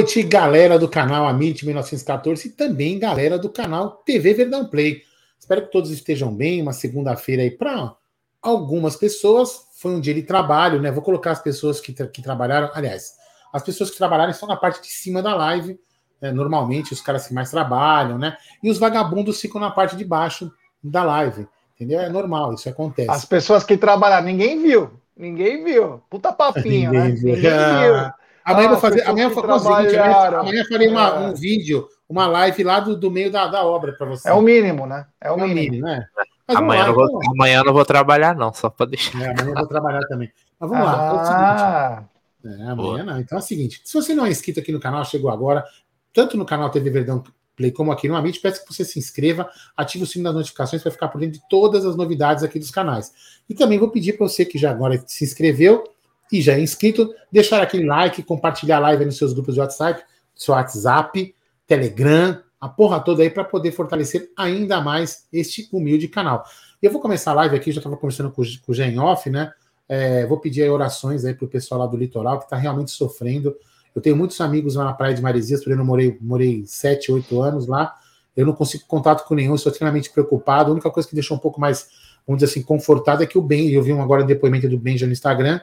Boa noite, galera do canal Amit 1914 e também galera do canal TV Verdão Play. Espero que todos estejam bem. Uma segunda-feira aí para algumas pessoas. Foi um dia de trabalho, né? Vou colocar as pessoas que, que trabalharam. Aliás, as pessoas que trabalharam estão na parte de cima da live. Né? Normalmente os caras que mais trabalham, né? E os vagabundos ficam na parte de baixo da live. Entendeu? É normal, isso acontece. As pessoas que trabalharam, ninguém viu. Ninguém viu. Puta papinho, ninguém né? Viu. Ninguém viu. Amanhã ah, vou fazer. Amanhã eu fazer o seguinte, amanhã, farei uma, é. um vídeo, uma live lá do, do meio da, da obra para você. É o mínimo, né? É o é mínimo, mínimo né? amanhã, lá, não vou, então. amanhã não vou trabalhar, não, só para deixar. É, amanhã eu vou trabalhar também. Mas vamos ah. lá. É o seguinte. É, amanhã Boa. não. Então é o seguinte: se você não é inscrito aqui no canal, chegou agora, tanto no canal TV Verdão Play como aqui no Amit, peço que você se inscreva, ative o sino das notificações para ficar por dentro de todas as novidades aqui dos canais. E também vou pedir para você que já agora se inscreveu, e já é inscrito, deixar aquele like, compartilhar a live nos seus grupos de WhatsApp, seu WhatsApp, Telegram, a porra toda aí para poder fortalecer ainda mais este humilde canal. Eu vou começar a live aqui, já estava conversando com, o Gen Off, né? É, vou pedir aí orações aí para o pessoal lá do litoral que está realmente sofrendo. Eu tenho muitos amigos lá na praia de Maresias, por eu morei, morei 7, 8 anos lá. Eu não consigo contato com nenhum, estou extremamente preocupado. A única coisa que deixou um pouco mais, vamos dizer assim, confortado é que o Ben, eu vi agora o depoimento do Benja no Instagram,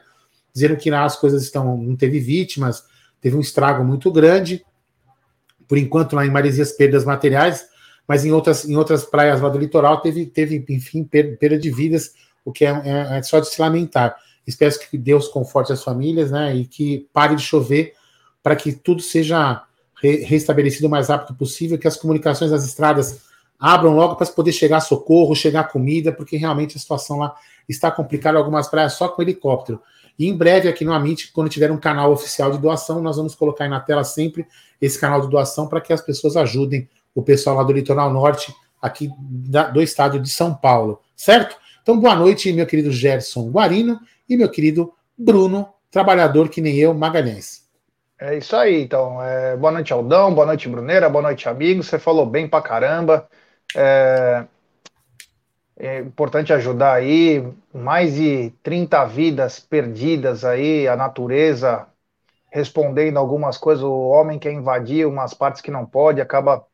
dizendo que lá as coisas estão, não teve vítimas, teve um estrago muito grande. Por enquanto, lá em Maresias, perdas materiais, mas em outras, em outras praias lá do litoral teve, teve enfim, perda de vidas, o que é, é, é só de se lamentar. Espero que Deus conforte as famílias, né, e que pare de chover para que tudo seja re, restabelecido o mais rápido possível, que as comunicações das estradas abram logo para poder chegar socorro, chegar comida, porque realmente a situação lá está complicada. Algumas praias só com helicóptero. E em breve, aqui no Amit, quando tiver um canal oficial de doação, nós vamos colocar aí na tela sempre esse canal de doação para que as pessoas ajudem o pessoal lá do Litoral Norte, aqui da, do estado de São Paulo, certo? Então, boa noite, meu querido Gerson Guarino e meu querido Bruno, trabalhador que nem eu, Magalhães. É isso aí, então. É, boa noite, Aldão, boa noite, Bruneira, boa noite, amigos. Você falou bem pra caramba. É, é importante ajudar aí, mais de 30 vidas perdidas aí, a natureza respondendo algumas coisas, o homem quer invadir umas partes que não pode, acaba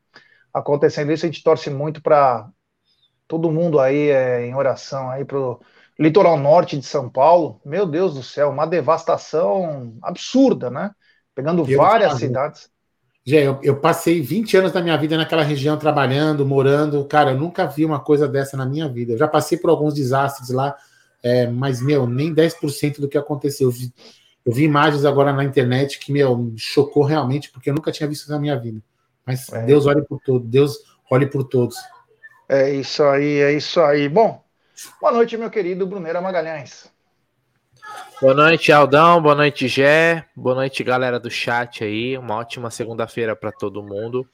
acontecendo isso, a gente torce muito para todo mundo aí é, em oração aí pro litoral norte de São Paulo, meu Deus do céu, uma devastação absurda, né? Pegando várias cidades. Eu, eu, passei 20 anos da minha vida naquela região trabalhando, morando. Cara, eu nunca vi uma coisa dessa na minha vida. Eu já passei por alguns desastres lá, é, mas, meu, nem 10% do que aconteceu. Eu vi, eu vi, imagens agora na internet que, meu, me chocou realmente, porque eu nunca tinha visto na minha vida. Mas é. Deus olhe por todos, Deus olhe por todos. É isso aí, é isso aí. Bom, boa noite, meu querido Bruneira Magalhães. Boa noite, Aldão. Boa noite, Gé. Boa noite, galera do chat aí. Uma ótima segunda-feira para todo mundo.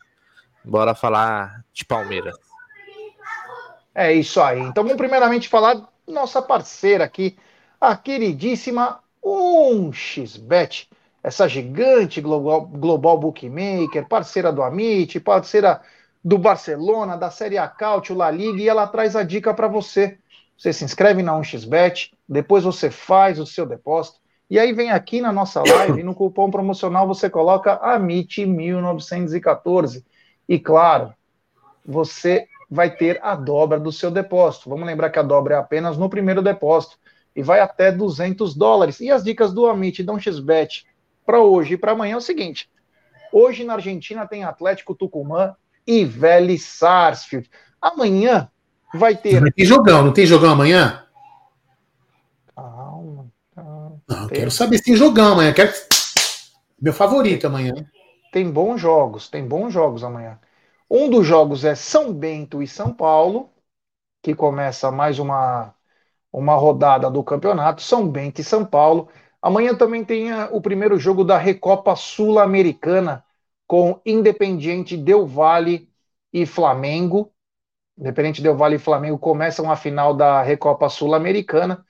Bora falar de Palmeiras. É isso aí. Então vamos primeiramente falar nossa parceira aqui, a queridíssima 1xBet, essa gigante global, global bookmaker, parceira do Amit, parceira do Barcelona, da Série A Cautio, La Liga, e ela traz a dica para você. Você se inscreve na 1xBet, depois você faz o seu depósito, e aí vem aqui na nossa live, e no cupom promocional você coloca AMIT1914. E claro, você vai ter a dobra do seu depósito. Vamos lembrar que a dobra é apenas no primeiro depósito e vai até 200 dólares. E as dicas do Amit da 1xBet para hoje e para amanhã é o seguinte: hoje na Argentina tem Atlético Tucumã e Vélez Sarsfield. Amanhã vai ter. Não tem jogão, não tem jogão amanhã? Calma, calma. Não, tem... quero saber se jogão amanhã. Quero... Meu favorito amanhã. Tem bons jogos, tem bons jogos amanhã. Um dos jogos é São Bento e São Paulo, que começa mais uma, uma rodada do campeonato. São Bento e São Paulo. Amanhã também tem o primeiro jogo da Recopa Sul-Americana com Independiente Del Valle e Flamengo. Independente Del Valle e Flamengo começam a final da Recopa Sul-Americana.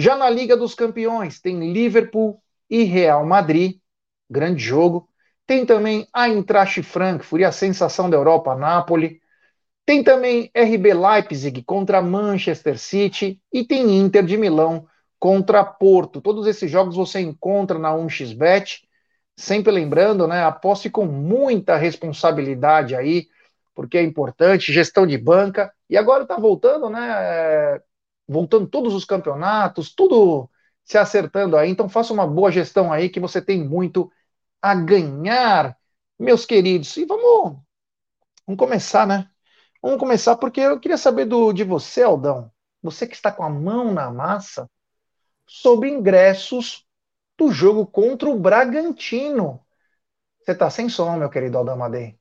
Já na Liga dos Campeões, tem Liverpool e Real Madrid, grande jogo. Tem também a Eintracht Frankfurt a sensação da Europa, Napoli. Tem também RB Leipzig contra Manchester City e tem Inter de Milão contra Porto. Todos esses jogos você encontra na 1xBet. sempre lembrando, né? Aposte com muita responsabilidade aí, porque é importante, gestão de banca. E agora está voltando, né? Voltando todos os campeonatos, tudo se acertando aí. Então faça uma boa gestão aí, que você tem muito a ganhar, meus queridos. E vamos, vamos começar, né? Vamos começar porque eu queria saber do, de você, Aldão. Você que está com a mão na massa, sobre ingressos do jogo contra o Bragantino. Você está sem som, meu querido Aldão Madei.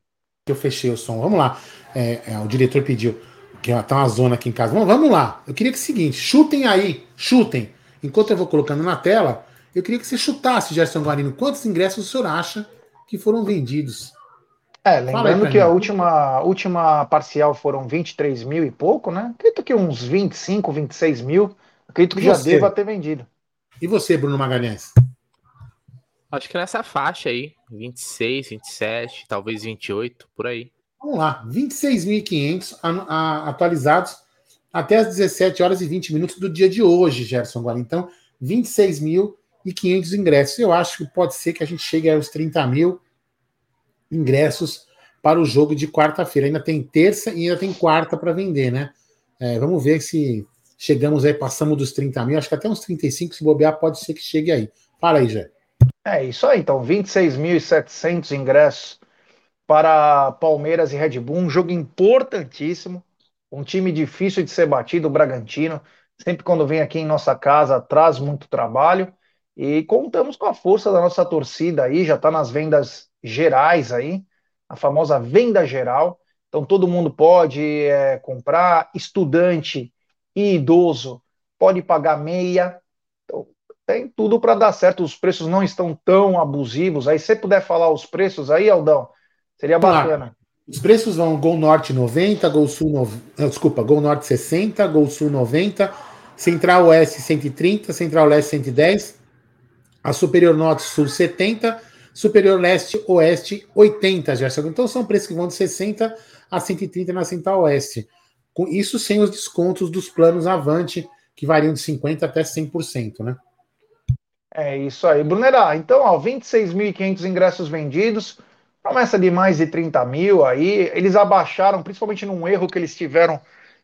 Eu fechei o som. Vamos lá. É, é, o diretor pediu que tá uma zona aqui em casa. Vamos, vamos lá. Eu queria que é o seguinte, chutem aí, chutem. Enquanto eu vou colocando na tela, eu queria que você chutasse, Gerson Guarino, quantos ingressos o senhor acha que foram vendidos? É, lembrando que mim. a última, última parcial foram 23 mil e pouco, né? Acredito que uns 25, 26 mil. Acredito que e já você? deva ter vendido. E você, Bruno Magalhães? Acho que nessa faixa aí, 26, 27, talvez 28, por aí. Vamos lá, 26.500 atualizados até as 17 horas e 20 minutos do dia de hoje, Gerson Guarani. Então, 26.500 ingressos. Eu acho que pode ser que a gente chegue aos 30 mil ingressos para o jogo de quarta-feira. Ainda tem terça e ainda tem quarta para vender, né? É, vamos ver se chegamos aí, passamos dos 30 mil. Acho que até uns 35, se bobear, pode ser que chegue aí. Fala aí, Jé. É isso aí, então, 26.700 ingressos para Palmeiras e Red Bull, um jogo importantíssimo, um time difícil de ser batido, o Bragantino, sempre quando vem aqui em nossa casa traz muito trabalho e contamos com a força da nossa torcida aí, já está nas vendas gerais aí, a famosa venda geral, então todo mundo pode é, comprar, estudante e idoso pode pagar meia, tem tudo para dar certo. Os preços não estão tão abusivos. Aí, se puder falar os preços aí, Aldão, seria bacana. Os preços vão Gol Norte 90, Gol Sul 90, desculpa, Gol Norte 60, Gol Sul 90, Central Oeste 130, Central Leste 110, a Superior Norte Sul 70, Superior Leste Oeste 80, Gerson. Então são preços que vão de 60 a 130 na Central Oeste. Com isso sem os descontos dos planos Avante, que variam de 50 até 100%, né? É isso aí, Brunerá. Então, ó, 26.500 ingressos vendidos, promessa de mais de 30 mil aí. Eles abaixaram, principalmente num erro que eles tiveram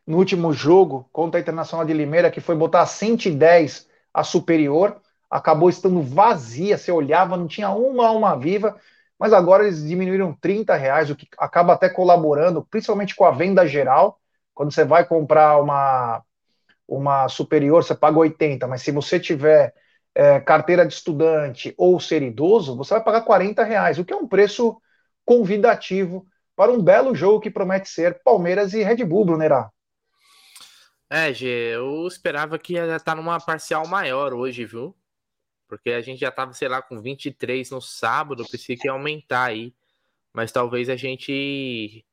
no último jogo contra a Internacional de Limeira, que foi botar 110 a superior. Acabou estando vazia, você olhava, não tinha uma alma viva. Mas agora eles diminuíram 30 reais, o que acaba até colaborando, principalmente com a venda geral. Quando você vai comprar uma, uma superior, você paga 80, mas se você tiver é, carteira de estudante ou ser idoso, você vai pagar 40 reais, o que é um preço convidativo para um belo jogo que promete ser Palmeiras e Red Bull, Brunerá. É, Gê, eu esperava que ia estar numa parcial maior hoje, viu? Porque a gente já estava, sei lá, com 23 no sábado, pensei que ia aumentar aí. Mas talvez a gente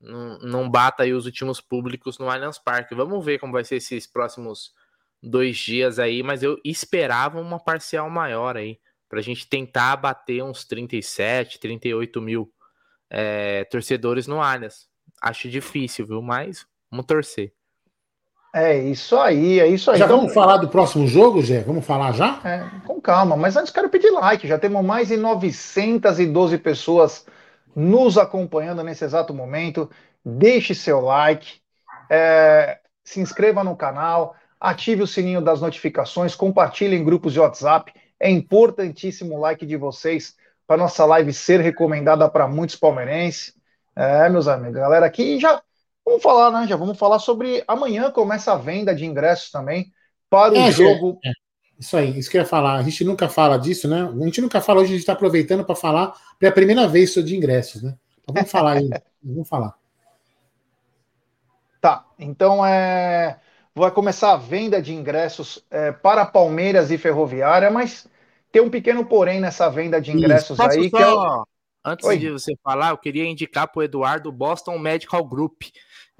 não, não bata aí os últimos públicos no Allianz Parque. Vamos ver como vai ser esses próximos dois dias aí, mas eu esperava uma parcial maior aí, para a gente tentar bater uns 37, 38 mil é, torcedores no Allianz. Acho difícil, viu? Mas vamos torcer. É isso aí, é isso aí. Já então, vamos falar do próximo jogo, Zé? Vamos falar já? É, com calma, mas antes quero pedir like. Já temos mais de 912 pessoas nos acompanhando nesse exato momento. Deixe seu like, é, se inscreva no canal, ative o sininho das notificações, compartilhe em grupos de WhatsApp. É importantíssimo o like de vocês para nossa live ser recomendada para muitos palmeirenses. É, meus amigos, galera aqui já vamos falar, né? Já vamos falar sobre amanhã começa a venda de ingressos também para o é, jogo. É. Isso aí, isso que eu ia falar. A gente nunca fala disso, né? A gente nunca fala, hoje a gente está aproveitando para falar pela primeira vez sobre ingressos, né? Então vamos falar aí, vamos falar. Tá, então é vai começar a venda de ingressos é, para Palmeiras e Ferroviária, mas tem um pequeno porém nessa venda de ingressos Isso, aí. Só, que é. Antes Oi. de você falar, eu queria indicar para o Eduardo Boston Medical Group,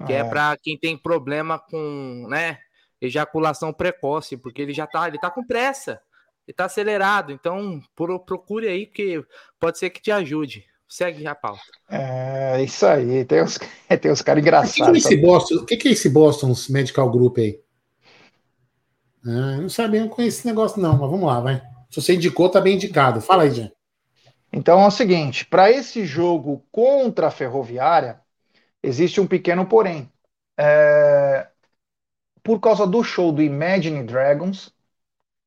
que é, é para quem tem problema com né, ejaculação precoce, porque ele já está ele tá com pressa, ele está acelerado. Então, procure aí, que pode ser que te ajude. Segue a pauta. É, isso aí. Tem uns, tem uns caras engraçados. O que, que, é esse Boston, que, que é esse Boston Medical Group aí? Ah, não sabia, não conheço esse negócio, não, mas vamos lá, vai. Se você indicou, tá bem indicado. Fala aí, Jean. Então é o seguinte: para esse jogo contra a Ferroviária, existe um pequeno porém. É... Por causa do show do Imagine Dragons,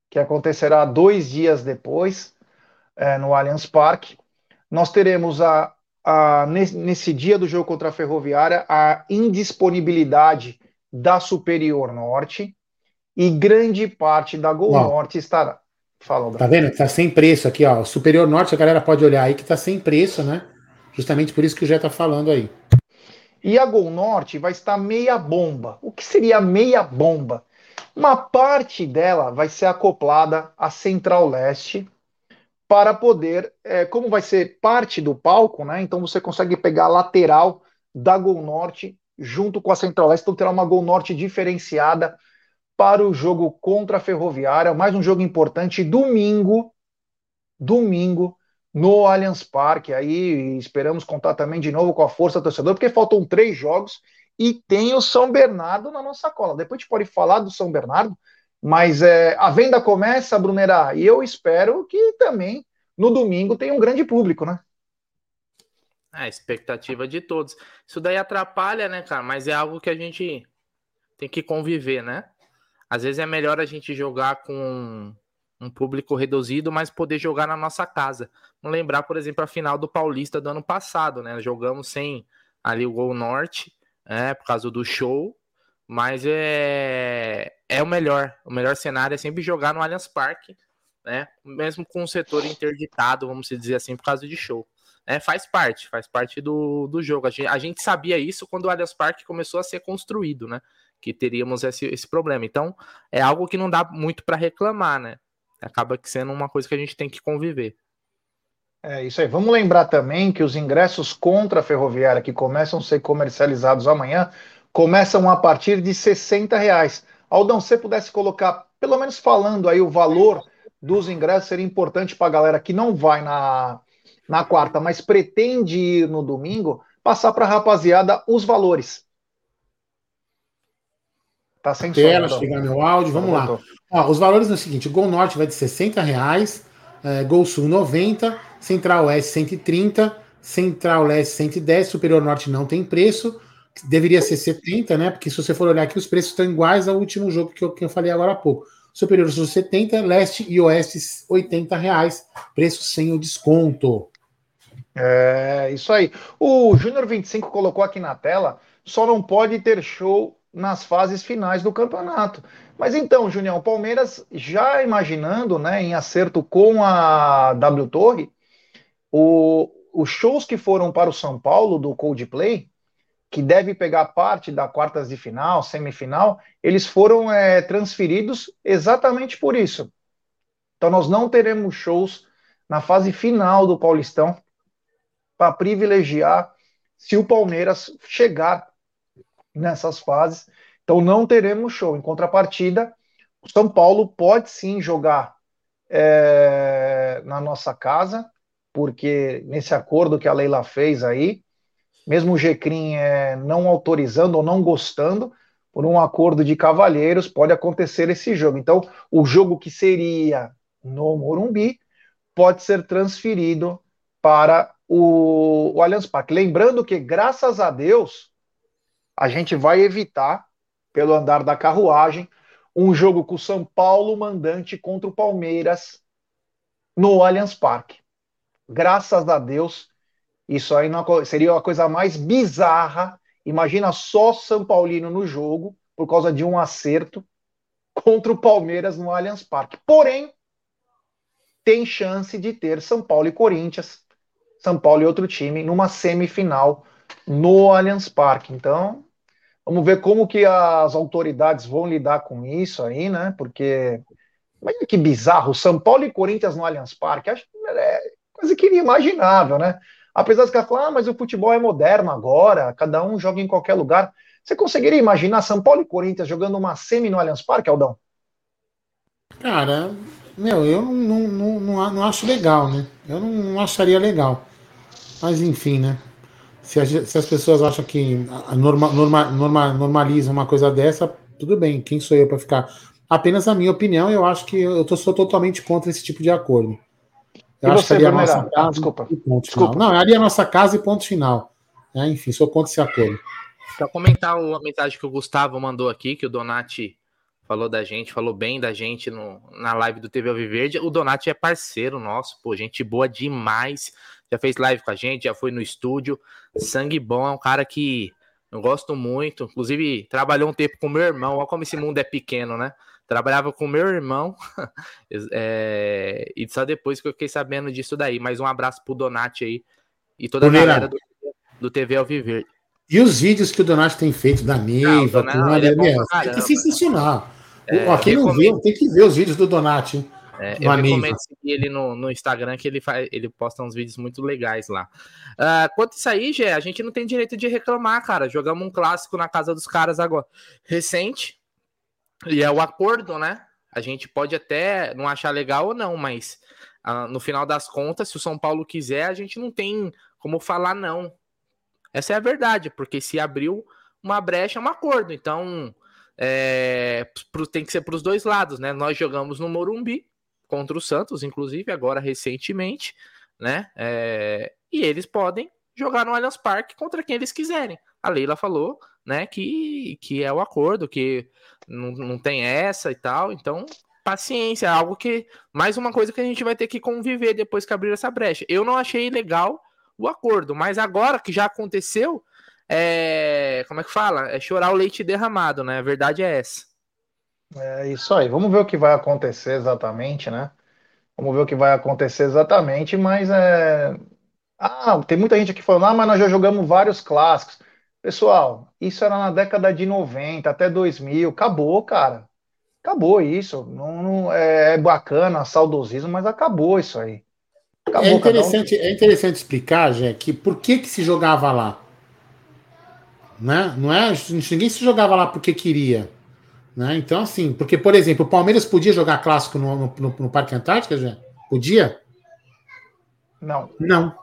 que acontecerá dois dias depois, é, no Allianz Parque, nós teremos a, a, nesse dia do jogo contra a Ferroviária a indisponibilidade da Superior Norte e grande parte da Gol Norte estará. Fala, Tá vendo? Tá sem preço aqui, ó. Superior Norte, a galera pode olhar aí que tá sem preço, né? Justamente por isso que o Jé tá falando aí. E a Gol Norte vai estar meia bomba. O que seria meia bomba? Uma parte dela vai ser acoplada à Central Leste para poder, é, como vai ser parte do palco, né? Então você consegue pegar a lateral da Gol Norte junto com a Central Leste, então terá uma Gol Norte diferenciada para o jogo contra a Ferroviária, mais um jogo importante domingo, domingo no Allianz Parque. Aí esperamos contar também de novo com a força torcedor, porque faltam três jogos e tem o São Bernardo na nossa cola. Depois a gente pode falar do São Bernardo, mas é, a venda começa, Brunerá, e eu espero que também no domingo tenha um grande público, né? É, expectativa de todos. Isso daí atrapalha, né, cara? Mas é algo que a gente tem que conviver, né? Às vezes é melhor a gente jogar com um público reduzido, mas poder jogar na nossa casa. Vamos lembrar, por exemplo, a final do Paulista do ano passado, né? Jogamos sem ali o Gol Norte, né? Por causa do show, mas é, é o melhor. O melhor cenário é sempre jogar no Allianz Parque, né? Mesmo com o setor interditado, vamos dizer assim, por causa de show. É, faz parte, faz parte do, do jogo. A gente, a gente sabia isso quando o Allianz Parque começou a ser construído, né? que teríamos esse, esse problema. Então, é algo que não dá muito para reclamar, né? Acaba sendo uma coisa que a gente tem que conviver. É isso aí. Vamos lembrar também que os ingressos contra a ferroviária que começam a ser comercializados amanhã começam a partir de 60 reais. Aldão, se você pudesse colocar, pelo menos falando aí o valor dos ingressos, seria importante para a galera que não vai na, na quarta, mas pretende ir no domingo, passar para a rapaziada os valores. Tá sem tela, som, chegar meu áudio, vamos lá. Ó, os valores são o seguinte: Gol Norte vai de 60 reais, é, Gol Sul 90, Central Oeste 130, Central Leste 110, Superior Norte não tem preço, deveria ser 70, né? Porque se você for olhar aqui, os preços estão iguais ao último jogo que eu, que eu falei agora há pouco. Superior Sul 70, Leste e Oeste 80 reais, preço sem o desconto. É, isso aí. O Júnior 25 colocou aqui na tela, só não pode ter show nas fases finais do campeonato. Mas então, Junião, Palmeiras já imaginando, né, em acerto com a W Torre, o, os shows que foram para o São Paulo do Coldplay, que deve pegar parte da quartas de final, semifinal, eles foram é, transferidos exatamente por isso. Então nós não teremos shows na fase final do Paulistão para privilegiar se o Palmeiras chegar nessas fases. Então não teremos show. Em contrapartida, o São Paulo pode sim jogar é, na nossa casa, porque nesse acordo que a Leila fez aí, mesmo o Gecrim é, não autorizando ou não gostando, por um acordo de cavalheiros, pode acontecer esse jogo. Então, o jogo que seria no Morumbi pode ser transferido para o, o Allianz Parque. Lembrando que, graças a Deus, a gente vai evitar, pelo andar da carruagem, um jogo com o São Paulo mandante contra o Palmeiras no Allianz Parque. Graças a Deus, isso aí não, seria a coisa mais bizarra. Imagina só São Paulino no jogo, por causa de um acerto contra o Palmeiras no Allianz Parque. Porém, tem chance de ter São Paulo e Corinthians, São Paulo e outro time, numa semifinal no Allianz Parque. Então, vamos ver como que as autoridades vão lidar com isso aí, né? Porque olha que bizarro, São Paulo e Corinthians no Allianz Parque, acho que é quase que inimaginável, né? Apesar de que falar, ah, mas o futebol é moderno agora, cada um joga em qualquer lugar. Você conseguiria imaginar São Paulo e Corinthians jogando uma semi no Allianz Parque, Aldão? Cara, meu, eu não, não, não, não acho legal, né? Eu não acharia legal. Mas enfim, né? Se, a, se as pessoas acham que norma, norma, norma, normaliza uma coisa dessa, tudo bem. Quem sou eu para ficar? Apenas a minha opinião, eu acho que eu tô, sou totalmente contra esse tipo de acordo. Eu e acho você, que ali é a nossa casa desculpa. e ponto desculpa. final. Não, ali é a nossa casa e ponto final. É, enfim, sou contra esse acordo. Para comentar a mensagem que o Gustavo mandou aqui, que o Donati falou da gente, falou bem da gente no, na live do TV Alviverde. O Donati é parceiro nosso, pô, gente boa demais. Já fez live com a gente, já foi no estúdio. Sangue bom, é um cara que eu gosto muito. Inclusive, trabalhou um tempo com meu irmão. Olha como esse mundo é pequeno, né? Trabalhava com meu irmão. é, e só depois que eu fiquei sabendo disso daí. Mas um abraço pro Donati aí e toda a galera do, do TV Alviverde. E os vídeos que o Donati tem feito da Neiva, não, não, é, é, é sensacional. É, Ó, quem não viu, tem que ver os vídeos do Donati. É, eu recomendo seguir ele no, no Instagram, que ele, faz, ele posta uns vídeos muito legais lá. Uh, quanto isso aí, Gé, a gente não tem direito de reclamar, cara. Jogamos um clássico na casa dos caras agora. Recente. E é o acordo, né? A gente pode até não achar legal ou não, mas uh, no final das contas, se o São Paulo quiser, a gente não tem como falar não. Essa é a verdade, porque se abriu uma brecha, é um acordo. Então, é, pro, tem que ser para os dois lados, né? Nós jogamos no Morumbi contra o Santos, inclusive, agora recentemente, né? É, e eles podem jogar no Allianz Parque contra quem eles quiserem. A Leila falou, né, que, que é o acordo, que não, não tem essa e tal. Então, paciência, é algo que. Mais uma coisa que a gente vai ter que conviver depois que abrir essa brecha. Eu não achei legal o acordo, mas agora que já aconteceu, é, como é que fala? É chorar o leite derramado, né? A verdade é essa. É isso aí. Vamos ver o que vai acontecer exatamente, né? Vamos ver o que vai acontecer exatamente, mas é. Ah, tem muita gente aqui falando, ah, mas nós já jogamos vários clássicos. Pessoal, isso era na década de 90 até 2000. Acabou, cara. Acabou isso. Não, não é, é bacana, saudosismo, mas acabou isso aí. Acabou, é interessante, um... é interessante explicar, Jé, que por que, que se jogava lá? Né? Não é, ninguém se jogava lá porque queria. Né? Então, assim, porque, por exemplo, o Palmeiras podia jogar clássico no, no, no, no Parque Antártica, já? Podia? Não. Não.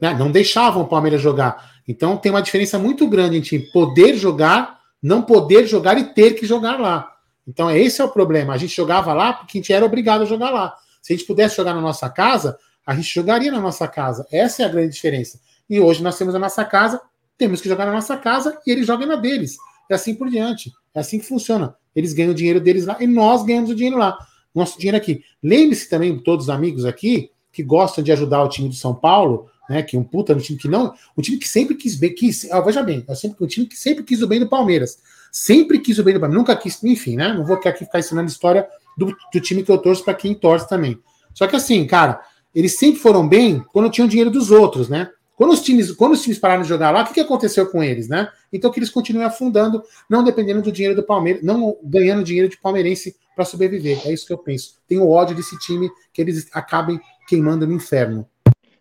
Né? Não deixavam o Palmeiras jogar. Então tem uma diferença muito grande entre poder jogar, não poder jogar e ter que jogar lá. Então esse é o problema. A gente jogava lá porque a gente era obrigado a jogar lá. Se a gente pudesse jogar na nossa casa, a gente jogaria na nossa casa. Essa é a grande diferença. E hoje nós temos a nossa casa, temos que jogar na nossa casa e eles jogam na deles. E assim por diante. É assim que funciona. Eles ganham o dinheiro deles lá e nós ganhamos o dinheiro lá. Nosso dinheiro aqui. Lembre-se também, todos os amigos aqui, que gostam de ajudar o time de São Paulo, né? Que um puta um time que não. Um time que sempre quis bem. Quis, ah, veja bem, é sempre, um time que sempre quis o bem do Palmeiras. Sempre quis o bem do Palmeiras. Nunca quis, enfim, né? Não vou aqui ficar ensinando história do, do time que eu torço para quem torce também. Só que assim, cara, eles sempre foram bem quando tinham dinheiro dos outros, né? Quando os times, quando os times pararam de jogar lá, o que, que aconteceu com eles, né? Então que eles continuem afundando, não dependendo do dinheiro do Palmeiras, não ganhando dinheiro de palmeirense para sobreviver. É isso que eu penso. Tenho ódio desse time que eles acabem queimando no inferno.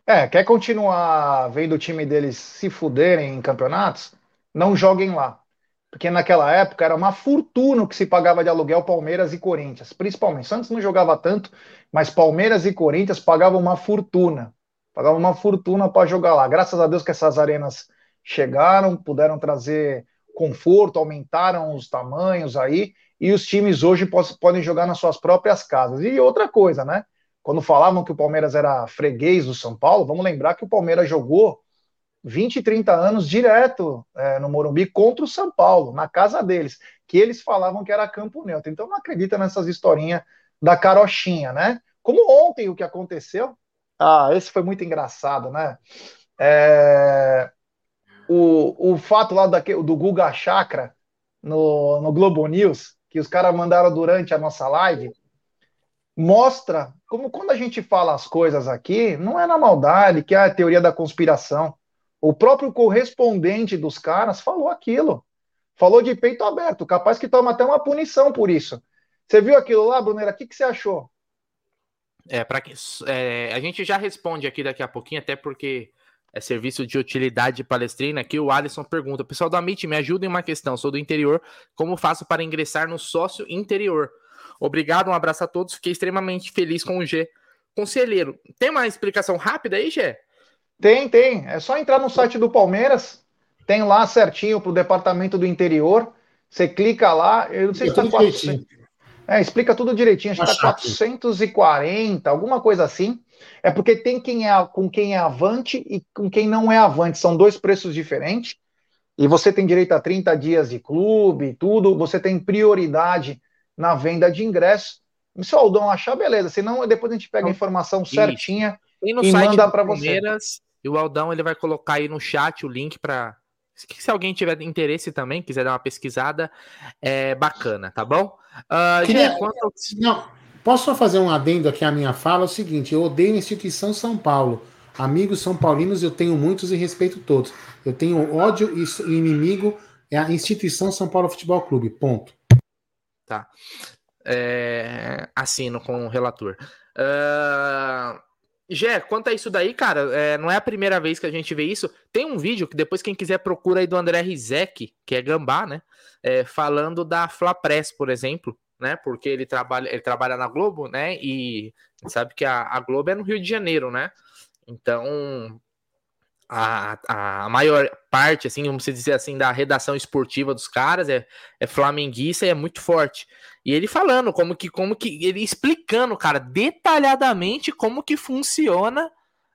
É, quer continuar vendo o time deles se fuderem em campeonatos? Não joguem lá. Porque naquela época era uma fortuna que se pagava de aluguel Palmeiras e Corinthians. Principalmente. Santos não jogava tanto, mas Palmeiras e Corinthians pagavam uma fortuna. Pagava uma fortuna para jogar lá. Graças a Deus que essas arenas chegaram, puderam trazer conforto, aumentaram os tamanhos aí, e os times hoje podem jogar nas suas próprias casas. E outra coisa, né? Quando falavam que o Palmeiras era freguês do São Paulo, vamos lembrar que o Palmeiras jogou 20, 30 anos direto é, no Morumbi contra o São Paulo, na casa deles, que eles falavam que era campo neutro. Então não acredita nessas historinhas da carochinha, né? Como ontem o que aconteceu, ah, esse foi muito engraçado, né? É, o, o fato lá daquele, do Guga Chakra no, no Globo News, que os caras mandaram durante a nossa live, mostra como quando a gente fala as coisas aqui, não é na maldade, que é a teoria da conspiração. O próprio correspondente dos caras falou aquilo. Falou de peito aberto, capaz que toma até uma punição por isso. Você viu aquilo lá, Brunera? O que, que você achou? É, para que é, a gente já responde aqui daqui a pouquinho, até porque é serviço de utilidade palestrina. Aqui o Alisson pergunta: Pessoal da Amit, me ajuda em uma questão. Sou do interior. Como faço para ingressar no sócio interior? Obrigado, um abraço a todos. Fiquei extremamente feliz com o G. Conselheiro, tem uma explicação rápida aí, Gê? Tem, tem. É só entrar no site do Palmeiras. Tem lá certinho para o departamento do interior. Você clica lá. Eu não sei se está 400. É, explica tudo direitinho, acho que tá 440, alguma coisa assim. É porque tem quem é com quem é avante e com quem não é avante. São dois preços diferentes. E você tem direito a 30 dias de clube, tudo. Você tem prioridade na venda de ingressos. Se o Aldão achar, beleza. Senão, depois a gente pega a informação certinha e, e manda para você. E o Aldão ele vai colocar aí no chat o link para se alguém tiver interesse também, quiser dar uma pesquisada, é bacana, tá bom? Uh, Queria... quanto... Não, posso só fazer um adendo aqui à minha fala? É o seguinte, eu odeio a instituição São Paulo. Amigos são paulinos eu tenho muitos e respeito todos. Eu tenho ódio e inimigo é a instituição São Paulo Futebol Clube. Ponto. Tá. É... Assino com o relator. Uh... Gé, quanto a isso daí, cara, é, não é a primeira vez que a gente vê isso. Tem um vídeo que depois quem quiser procura aí do André Rizek, que é Gambá, né? É, falando da Flapress, por exemplo, né? Porque ele trabalha, ele trabalha na Globo, né? E sabe que a, a Globo é no Rio de Janeiro, né? Então, a, a maior parte, assim, vamos dizer assim, da redação esportiva dos caras é, é flamenguista e é muito forte. E ele falando como que, como que, ele explicando, cara, detalhadamente como que funciona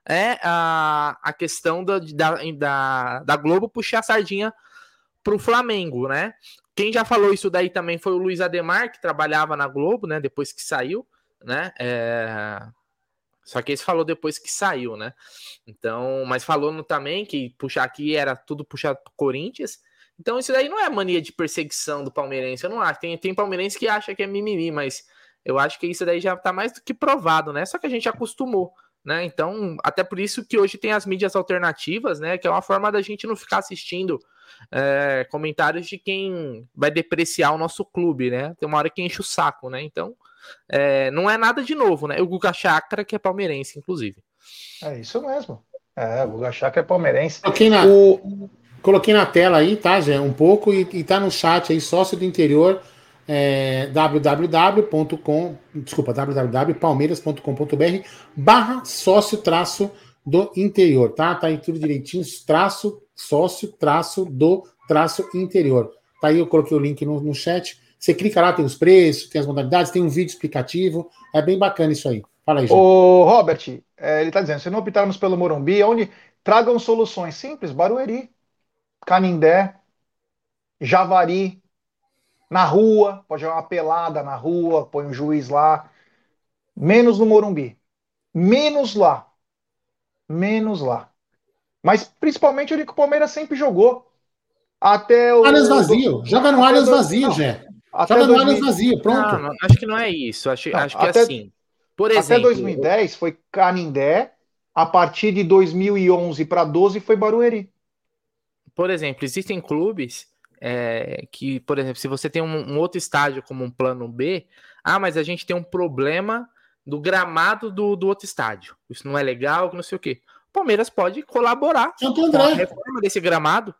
é, a, a questão da, da, da Globo puxar a sardinha pro Flamengo, né? Quem já falou isso daí também foi o Luiz Ademar, que trabalhava na Globo, né? Depois que saiu, né? É só que esse falou depois que saiu, né? Então, mas falou também que puxar aqui era tudo puxado pro Corinthians. Então, isso daí não é mania de perseguição do palmeirense. Eu não acho. Tem, tem palmeirense que acha que é mimimi, mas eu acho que isso daí já tá mais do que provado, né? Só que a gente acostumou, né? Então, até por isso que hoje tem as mídias alternativas, né? Que é uma forma da gente não ficar assistindo é, comentários de quem vai depreciar o nosso clube, né? Tem uma hora que enche o saco, né? Então, é, não é nada de novo, né? O Guga Chakra, que é palmeirense, inclusive. É isso mesmo. É, o Guga Chakra é palmeirense. Coloquei na, o... coloquei na tela aí, tá, Zé? Um pouco, e, e tá no chat aí, sócio do interior, é, www.com, desculpa, www.palmeiras.com.br barra sócio traço do interior, tá? Tá aí tudo direitinho, traço, sócio, traço do traço interior. Tá aí, eu coloquei o link no, no chat. Você clica lá, tem os preços, tem as modalidades, tem um vídeo explicativo. É bem bacana isso aí. Fala aí, gente. Ô, Robert, é, ele está dizendo: se não optarmos pelo Morumbi, onde tragam soluções simples, Barueri, Canindé, Javari, na rua, pode jogar uma pelada na rua, põe um juiz lá. Menos no Morumbi. Menos lá. Menos lá. Mas principalmente o que o Palmeiras sempre jogou. Até o. Allianz vazio. Joga no Allianz vazio, Jé. Até Joga 2000... no vazio, pronto. Não, não, acho que não é isso. Acho, não, acho que é até, é assim. Por exemplo, até 2010 foi Canindé, a partir de 2011 para 12 foi Barueri. Por exemplo, existem clubes é, que, por exemplo, se você tem um, um, outro estádio como um plano B, ah, mas a gente tem um problema do gramado do, do outro estádio. Isso não é legal, não sei o quê. O Palmeiras pode colaborar Santo André. com a reforma desse gramado.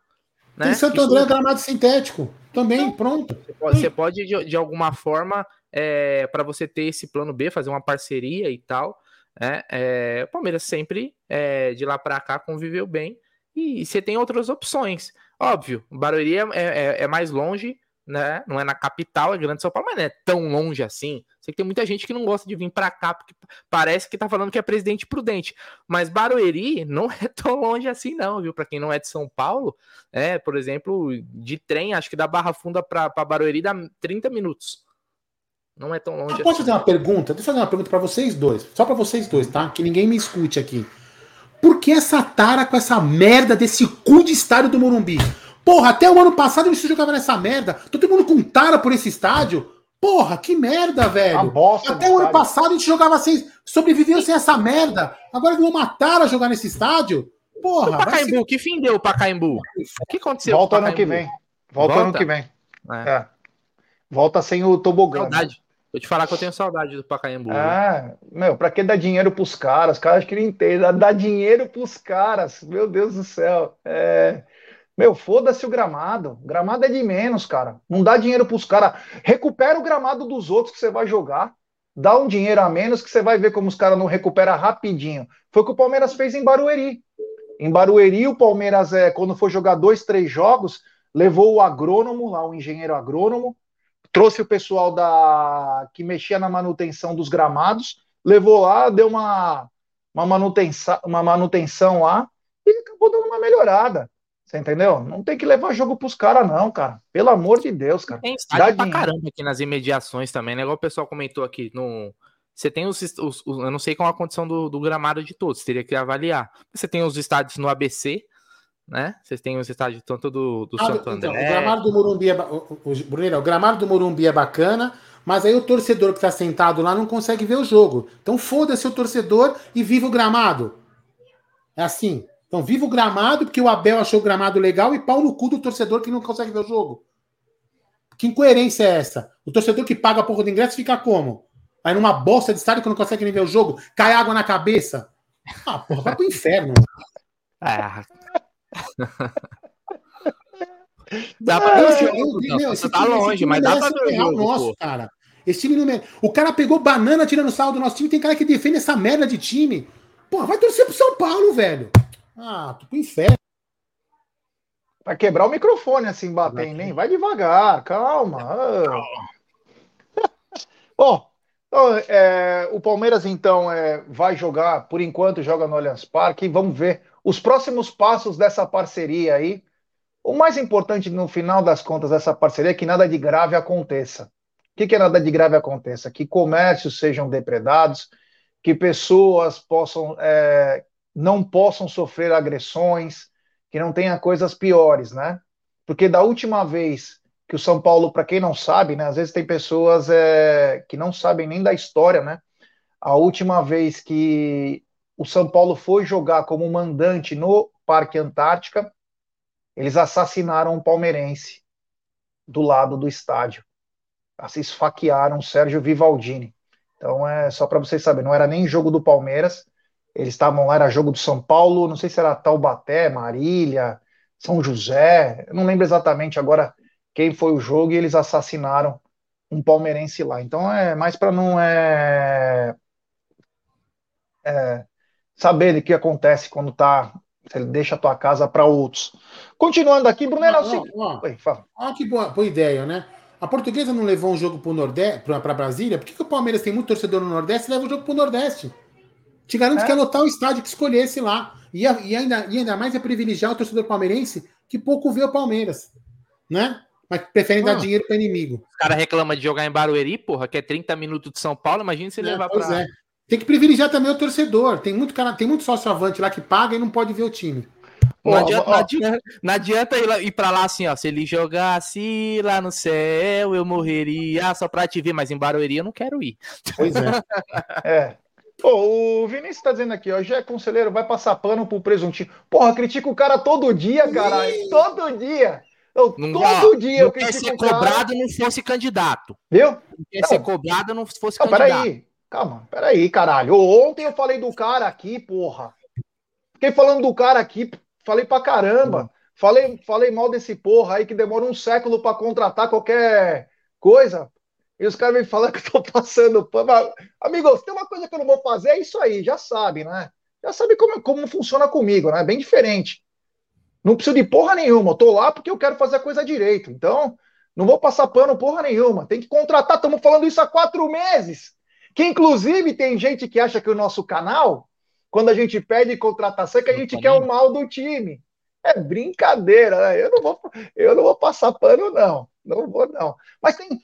Né? Tem Santo André gramado sintético. Também, pronto. Você pode, você pode de, de, alguma forma, é, para você ter esse plano B, fazer uma parceria e tal. Né? É, o Palmeiras sempre, é, de lá para cá, conviveu bem. E, e, você tem outras opções. Óbvio, Barueri é, é, é mais longe, né? Não é na capital, é Grande São Paulo, mas não é tão longe assim. Sei que tem muita gente que não gosta de vir para cá porque parece que tá falando que é presidente prudente. Mas Barueri não é tão longe assim, não, viu? Para quem não é de São Paulo, é, por exemplo, de trem, acho que da Barra Funda para Barueri dá 30 minutos. Não é tão longe. Eu assim. Posso fazer uma pergunta? Deixa eu fazer uma pergunta para vocês dois. Só para vocês dois, tá? Que ninguém me escute aqui. Por que essa tara com essa merda desse cu de estádio do Morumbi? Porra, até o ano passado a gente jogava nessa merda. Todo mundo com tara por esse estádio. Porra, que merda, velho. Até o ano passado a gente jogava sem. Sobreviveu sem essa merda. Agora vão matar a jogar nesse estádio. Porra. O Pacaembu, ser... que fim deu o Pacaembu? O que aconteceu? Volta ano que vem. Volta, Volta, ano que vem. É. É. Volta sem o tobogã. Saudade. Vou te falar que eu tenho saudade do Pacaembu. Ah, meu, pra que dar dinheiro pros caras? Os caras queriam entender. Dar dinheiro pros caras. Meu Deus do céu. É. Meu, foda-se o gramado. Gramado é de menos, cara. Não dá dinheiro pros caras. Recupera o gramado dos outros que você vai jogar. Dá um dinheiro a menos que você vai ver como os caras não recuperam rapidinho. Foi o que o Palmeiras fez em Barueri. Em Barueri, o Palmeiras, é, quando foi jogar dois, três jogos, levou o agrônomo, lá o engenheiro agrônomo, trouxe o pessoal da que mexia na manutenção dos gramados, levou lá, deu uma uma manutenção, uma manutenção lá e acabou dando uma melhorada. Você entendeu? Não tem que levar jogo pros caras, não, cara. Pelo amor de Deus, cara. Tem estádio pra caramba aqui nas imediações também, né? Igual o pessoal comentou aqui no. Você tem os, os, os, Eu não sei qual a condição do, do gramado de todos, teria que avaliar. Você tem os estádios no ABC, né? Vocês têm os estádios tanto do, do ah, Santo André. Então, o gramado do Morumbi é, o, o, Bruneiro, o gramado do Morumbi é bacana, mas aí o torcedor que está sentado lá não consegue ver o jogo. Então foda-se o torcedor e viva o gramado. É assim. Então viva o gramado, porque o Abel achou o gramado legal e pau no cu do torcedor que não consegue ver o jogo. Que incoerência é essa? O torcedor que paga a porra do ingresso fica como? Aí numa bosta de estádio que não consegue nem ver o jogo, cai água na cabeça. Ah, porra, vai pro inferno. É. dá pra ver o jogo. Não, você tá longe, mas dá pra ver o jogo. Nosso, cara. Esse time não merece. O cara pegou banana tirando sal do nosso time. Tem cara que defende essa merda de time. Pô, vai torcer pro São Paulo, velho. Ah, tu pro inferno. Vai quebrar o microfone assim, bater em mim. Vai devagar, calma. Bom, então, é, o Palmeiras então é, vai jogar, por enquanto joga no Allianz Parque. Vamos ver os próximos passos dessa parceria aí. O mais importante no final das contas dessa parceria é que nada de grave aconteça. O que, que é nada de grave aconteça? Que comércios sejam depredados, que pessoas possam é, não possam sofrer agressões, que não tenha coisas piores, né? Porque da última vez que o São Paulo, para quem não sabe, né? Às vezes tem pessoas é, que não sabem nem da história, né? A última vez que o São Paulo foi jogar como mandante no Parque Antártica, eles assassinaram um palmeirense do lado do estádio se esfaquearam Sérgio Vivaldini. Então é só para vocês saberem, não era nem jogo do Palmeiras, eles estavam lá, era jogo do São Paulo, não sei se era Taubaté, Marília, São José, não lembro exatamente agora quem foi o jogo e eles assassinaram um palmeirense lá. Então é mais para não é, é, saber o que acontece quando tá você deixa a tua casa para outros. Continuando aqui, Bruno, era o Olha que boa, boa ideia, né? A portuguesa não levou um jogo para Nordeste, para Brasília? Por que, que, o Palmeiras tem muito torcedor no Nordeste e leva o jogo para o Nordeste? Te garanto é. que é lotar o estádio que escolhesse lá. E, e, ainda, e ainda mais é privilegiar o torcedor palmeirense que pouco vê o Palmeiras. Né? Mas preferem ah. dar dinheiro para inimigo. Os caras reclamam de jogar em Barueri, porra, que é 30 minutos de São Paulo. Imagina se é, levar para. É. Tem que privilegiar também o torcedor. Tem muito cara, tem muito sócio avante lá que paga e não pode ver o time. Não, adianta, não, adianta, não adianta ir, ir pra lá assim, ó. Se ele jogasse lá no céu, eu morreria só pra te ver, mas em Barueri eu não quero ir. Pois é. é. Pô, o Vinícius tá dizendo aqui, ó, já é conselheiro, vai passar pano pro presuntinho. Porra, critica o cara todo dia, cara. Todo dia. Eu, não, todo dia eu quer ser cobrado não fosse candidato. Viu? Não quer não. ser cobrado não fosse não, candidato. Peraí, calma, peraí, caralho. Ontem eu falei do cara aqui, porra. Fiquei falando do cara aqui, Falei pra caramba. Falei, falei mal desse porra aí que demora um século para contratar qualquer coisa. E os caras me falam que eu tô passando pano. Amigos, tem uma coisa que eu não vou fazer, é isso aí, já sabe, né? Já sabe como, como funciona comigo, né? Bem diferente. Não preciso de porra nenhuma. Eu tô lá porque eu quero fazer a coisa direito. Então, não vou passar pano porra nenhuma. Tem que contratar. Estamos falando isso há quatro meses. Que inclusive tem gente que acha que o nosso canal quando a gente pede contratação, é que a gente quer o mal do time. É brincadeira, né? Eu não vou, eu não vou passar pano, não. Não vou, não. Mas tem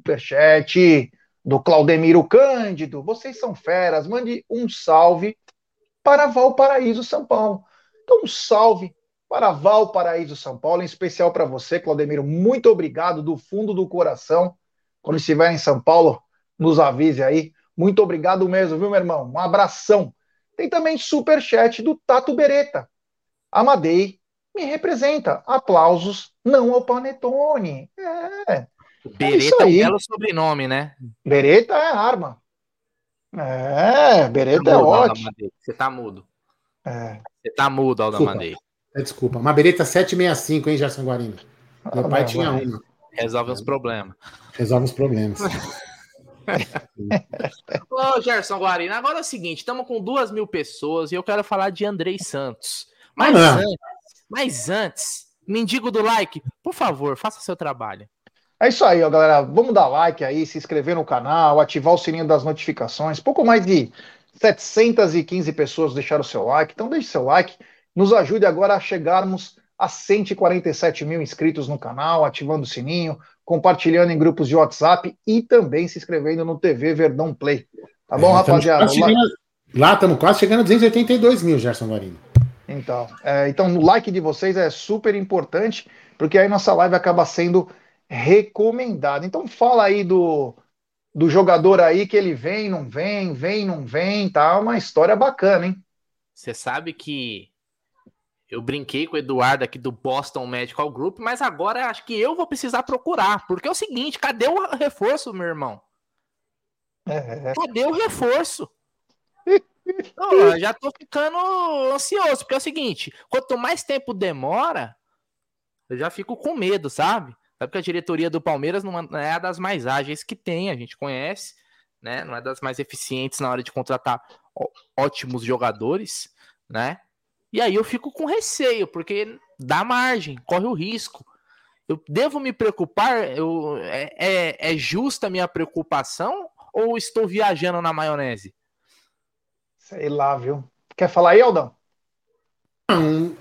superchat do Claudemiro Cândido. Vocês são feras. Mande um salve para Valparaíso, São Paulo. Então, um salve para Valparaíso, São Paulo, em especial para você, Claudemiro. Muito obrigado do fundo do coração. Quando estiver em São Paulo, nos avise aí. Muito obrigado mesmo, viu, meu irmão? Um abração. Tem também super chat do Tato Beretta. Amadei me representa. Aplausos não ao Panetone. É. Beretta é, um belo sobrenome, né? Beretta é arma. É, Beretta tá é ótimo. Você tá mudo. É. Você tá mudo, Aldamadei. É, desculpa. Uma Beretta 765, hein, Gerson Guarino? Meu ah, pai tinha uma. Resolve os problemas. Resolve os problemas. Ô, Gerson Guarina, agora é o seguinte: estamos com duas mil pessoas e eu quero falar de Andrei Santos. Mas, ah, antes, mas antes, mendigo do like, por favor, faça seu trabalho. É isso aí, ó, galera. Vamos dar like aí, se inscrever no canal, ativar o sininho das notificações. Pouco mais de 715 pessoas deixaram o seu like, então deixe seu like. Nos ajude agora a chegarmos a 147 mil inscritos no canal, ativando o sininho, compartilhando em grupos de WhatsApp e também se inscrevendo no TV Verdão Play. Tá bom, é, rapaziada? Lá estamos quase chegando a 282 mil, Gerson Marino. Então, é, então, o like de vocês é super importante, porque aí nossa live acaba sendo recomendada. Então, fala aí do, do jogador aí que ele vem, não vem, vem, não vem, tá? Uma história bacana, hein? Você sabe que eu brinquei com o Eduardo aqui do Boston Medical Group, mas agora acho que eu vou precisar procurar, porque é o seguinte, cadê o reforço, meu irmão? É. Cadê o reforço? Não, já tô ficando ansioso, porque é o seguinte, quanto mais tempo demora, eu já fico com medo, sabe? Sabe que a diretoria do Palmeiras não é a das mais ágeis que tem, a gente conhece, né? Não é das mais eficientes na hora de contratar ótimos jogadores, né? E aí eu fico com receio, porque dá margem, corre o risco. Eu devo me preocupar? Eu, é, é, é justa a minha preocupação ou estou viajando na maionese? Sei lá, viu? Quer falar aí, Aldão? Não,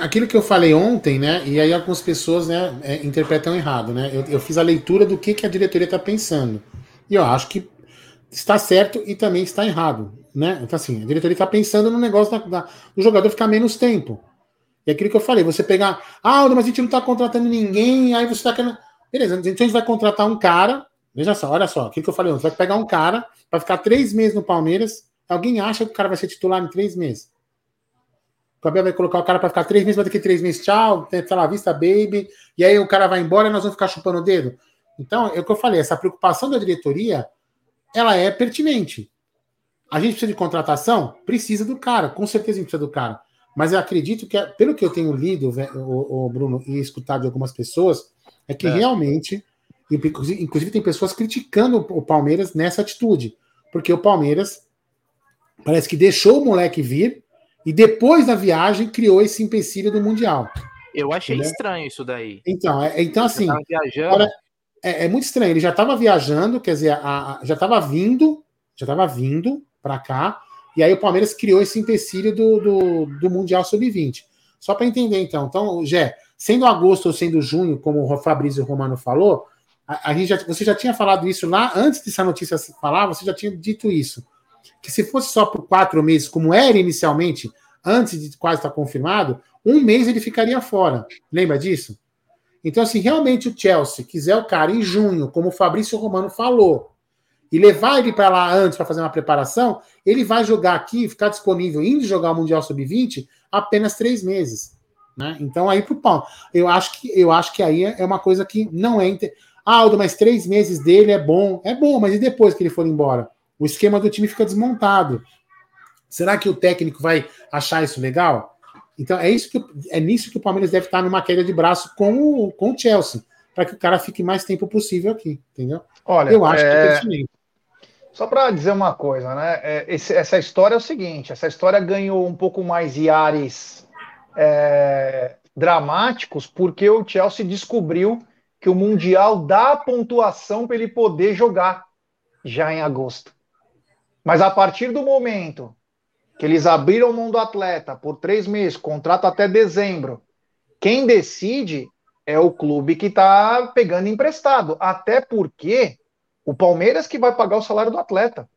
aquilo que eu falei ontem, né? E aí algumas pessoas né, é, interpretam errado, né? Eu, eu, fiz a leitura do que, que a diretoria está pensando. E eu acho que está certo e também está errado, né? Então, assim, a diretoria está pensando no negócio da, da, do jogador ficar menos tempo. E aquilo que eu falei, você pegar, ah, mas a gente não está contratando ninguém, aí você está querendo. Beleza, então a gente vai contratar um cara. Veja só, olha só, aquilo que eu falei ontem, vai pegar um cara para ficar três meses no Palmeiras. Alguém acha que o cara vai ser titular em três meses? O Abel vai colocar o cara para ficar três meses, vai daqui três meses, tchau, sei lá, vista, baby, e aí o cara vai embora e nós vamos ficar chupando o dedo. Então, é o que eu falei, essa preocupação da diretoria, ela é pertinente. A gente precisa de contratação? Precisa do cara, com certeza a gente precisa do cara. Mas eu acredito que, pelo que eu tenho lido, o, o Bruno, e escutado de algumas pessoas, é que é. realmente, inclusive tem pessoas criticando o Palmeiras nessa atitude. Porque o Palmeiras parece que deixou o moleque vir e depois da viagem criou esse empecilho do Mundial. Eu achei entendeu? estranho isso daí. Então, é, então assim. Agora, é, é, muito estranho. Ele já estava viajando, quer dizer, a, a, já estava vindo, já estava vindo para cá, e aí o Palmeiras criou esse empecilho do, do, do Mundial Sub-20. Só para entender, então. Então, Jé, sendo agosto ou sendo junho, como o Fabrício Romano falou, a, a gente já, você já tinha falado isso lá, antes dessa notícia falar, você já tinha dito isso que se fosse só por quatro meses, como era inicialmente, antes de quase estar confirmado, um mês ele ficaria fora. Lembra disso? Então, assim, realmente o Chelsea quiser o cara em junho, como o Fabrício Romano falou, e levar ele para lá antes para fazer uma preparação, ele vai jogar aqui, ficar disponível, indo jogar o Mundial Sub-20, apenas três meses. Né? Então, aí pro pau. Eu acho que eu acho que aí é uma coisa que não é. Inter... Ah, Aldo, mas três meses dele é bom. É bom, mas e depois que ele for embora? O esquema do time fica desmontado. Será que o técnico vai achar isso legal? Então é isso que é nisso que o Palmeiras deve estar numa queda de braço com o, com o Chelsea, para que o cara fique mais tempo possível aqui, entendeu? Olha, eu acho é... que é Só para dizer uma coisa, né? É, esse, essa história é o seguinte: essa história ganhou um pouco mais de ares é, dramáticos porque o Chelsea descobriu que o Mundial dá pontuação para ele poder jogar já em agosto. Mas a partir do momento que eles abriram mão do atleta por três meses, contrato até dezembro, quem decide é o clube que está pegando emprestado. Até porque o Palmeiras que vai pagar o salário do atleta.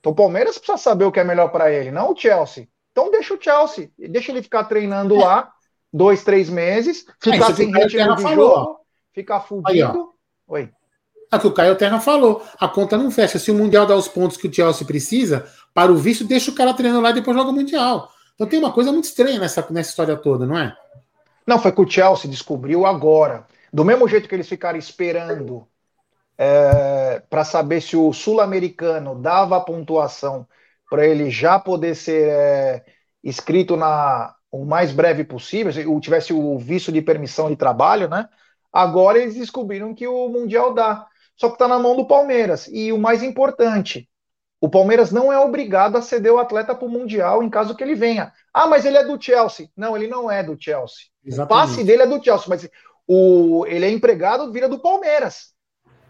Então o Palmeiras precisa saber o que é melhor para ele, não o Chelsea. Então deixa o Chelsea, deixa ele ficar treinando é. lá dois, três meses, ficar é, sem ritmo de falou. jogo, ficar fudido. Oi. É o que o Caio Terra falou. A conta não fecha. Se o Mundial dá os pontos que o Chelsea precisa, para o visto, deixa o cara treinando lá e depois joga o Mundial. Então tem uma coisa muito estranha nessa, nessa história toda, não é? Não, foi que o Chelsea descobriu agora. Do mesmo jeito que eles ficaram esperando é, para saber se o sul-americano dava a pontuação para ele já poder ser é, inscrito na o mais breve possível, se tivesse o visto de permissão de trabalho, né? Agora eles descobriram que o Mundial dá só que está na mão do Palmeiras. E o mais importante, o Palmeiras não é obrigado a ceder o atleta para o Mundial em caso que ele venha. Ah, mas ele é do Chelsea. Não, ele não é do Chelsea. Exatamente. O passe dele é do Chelsea, mas o, ele é empregado, vira do Palmeiras.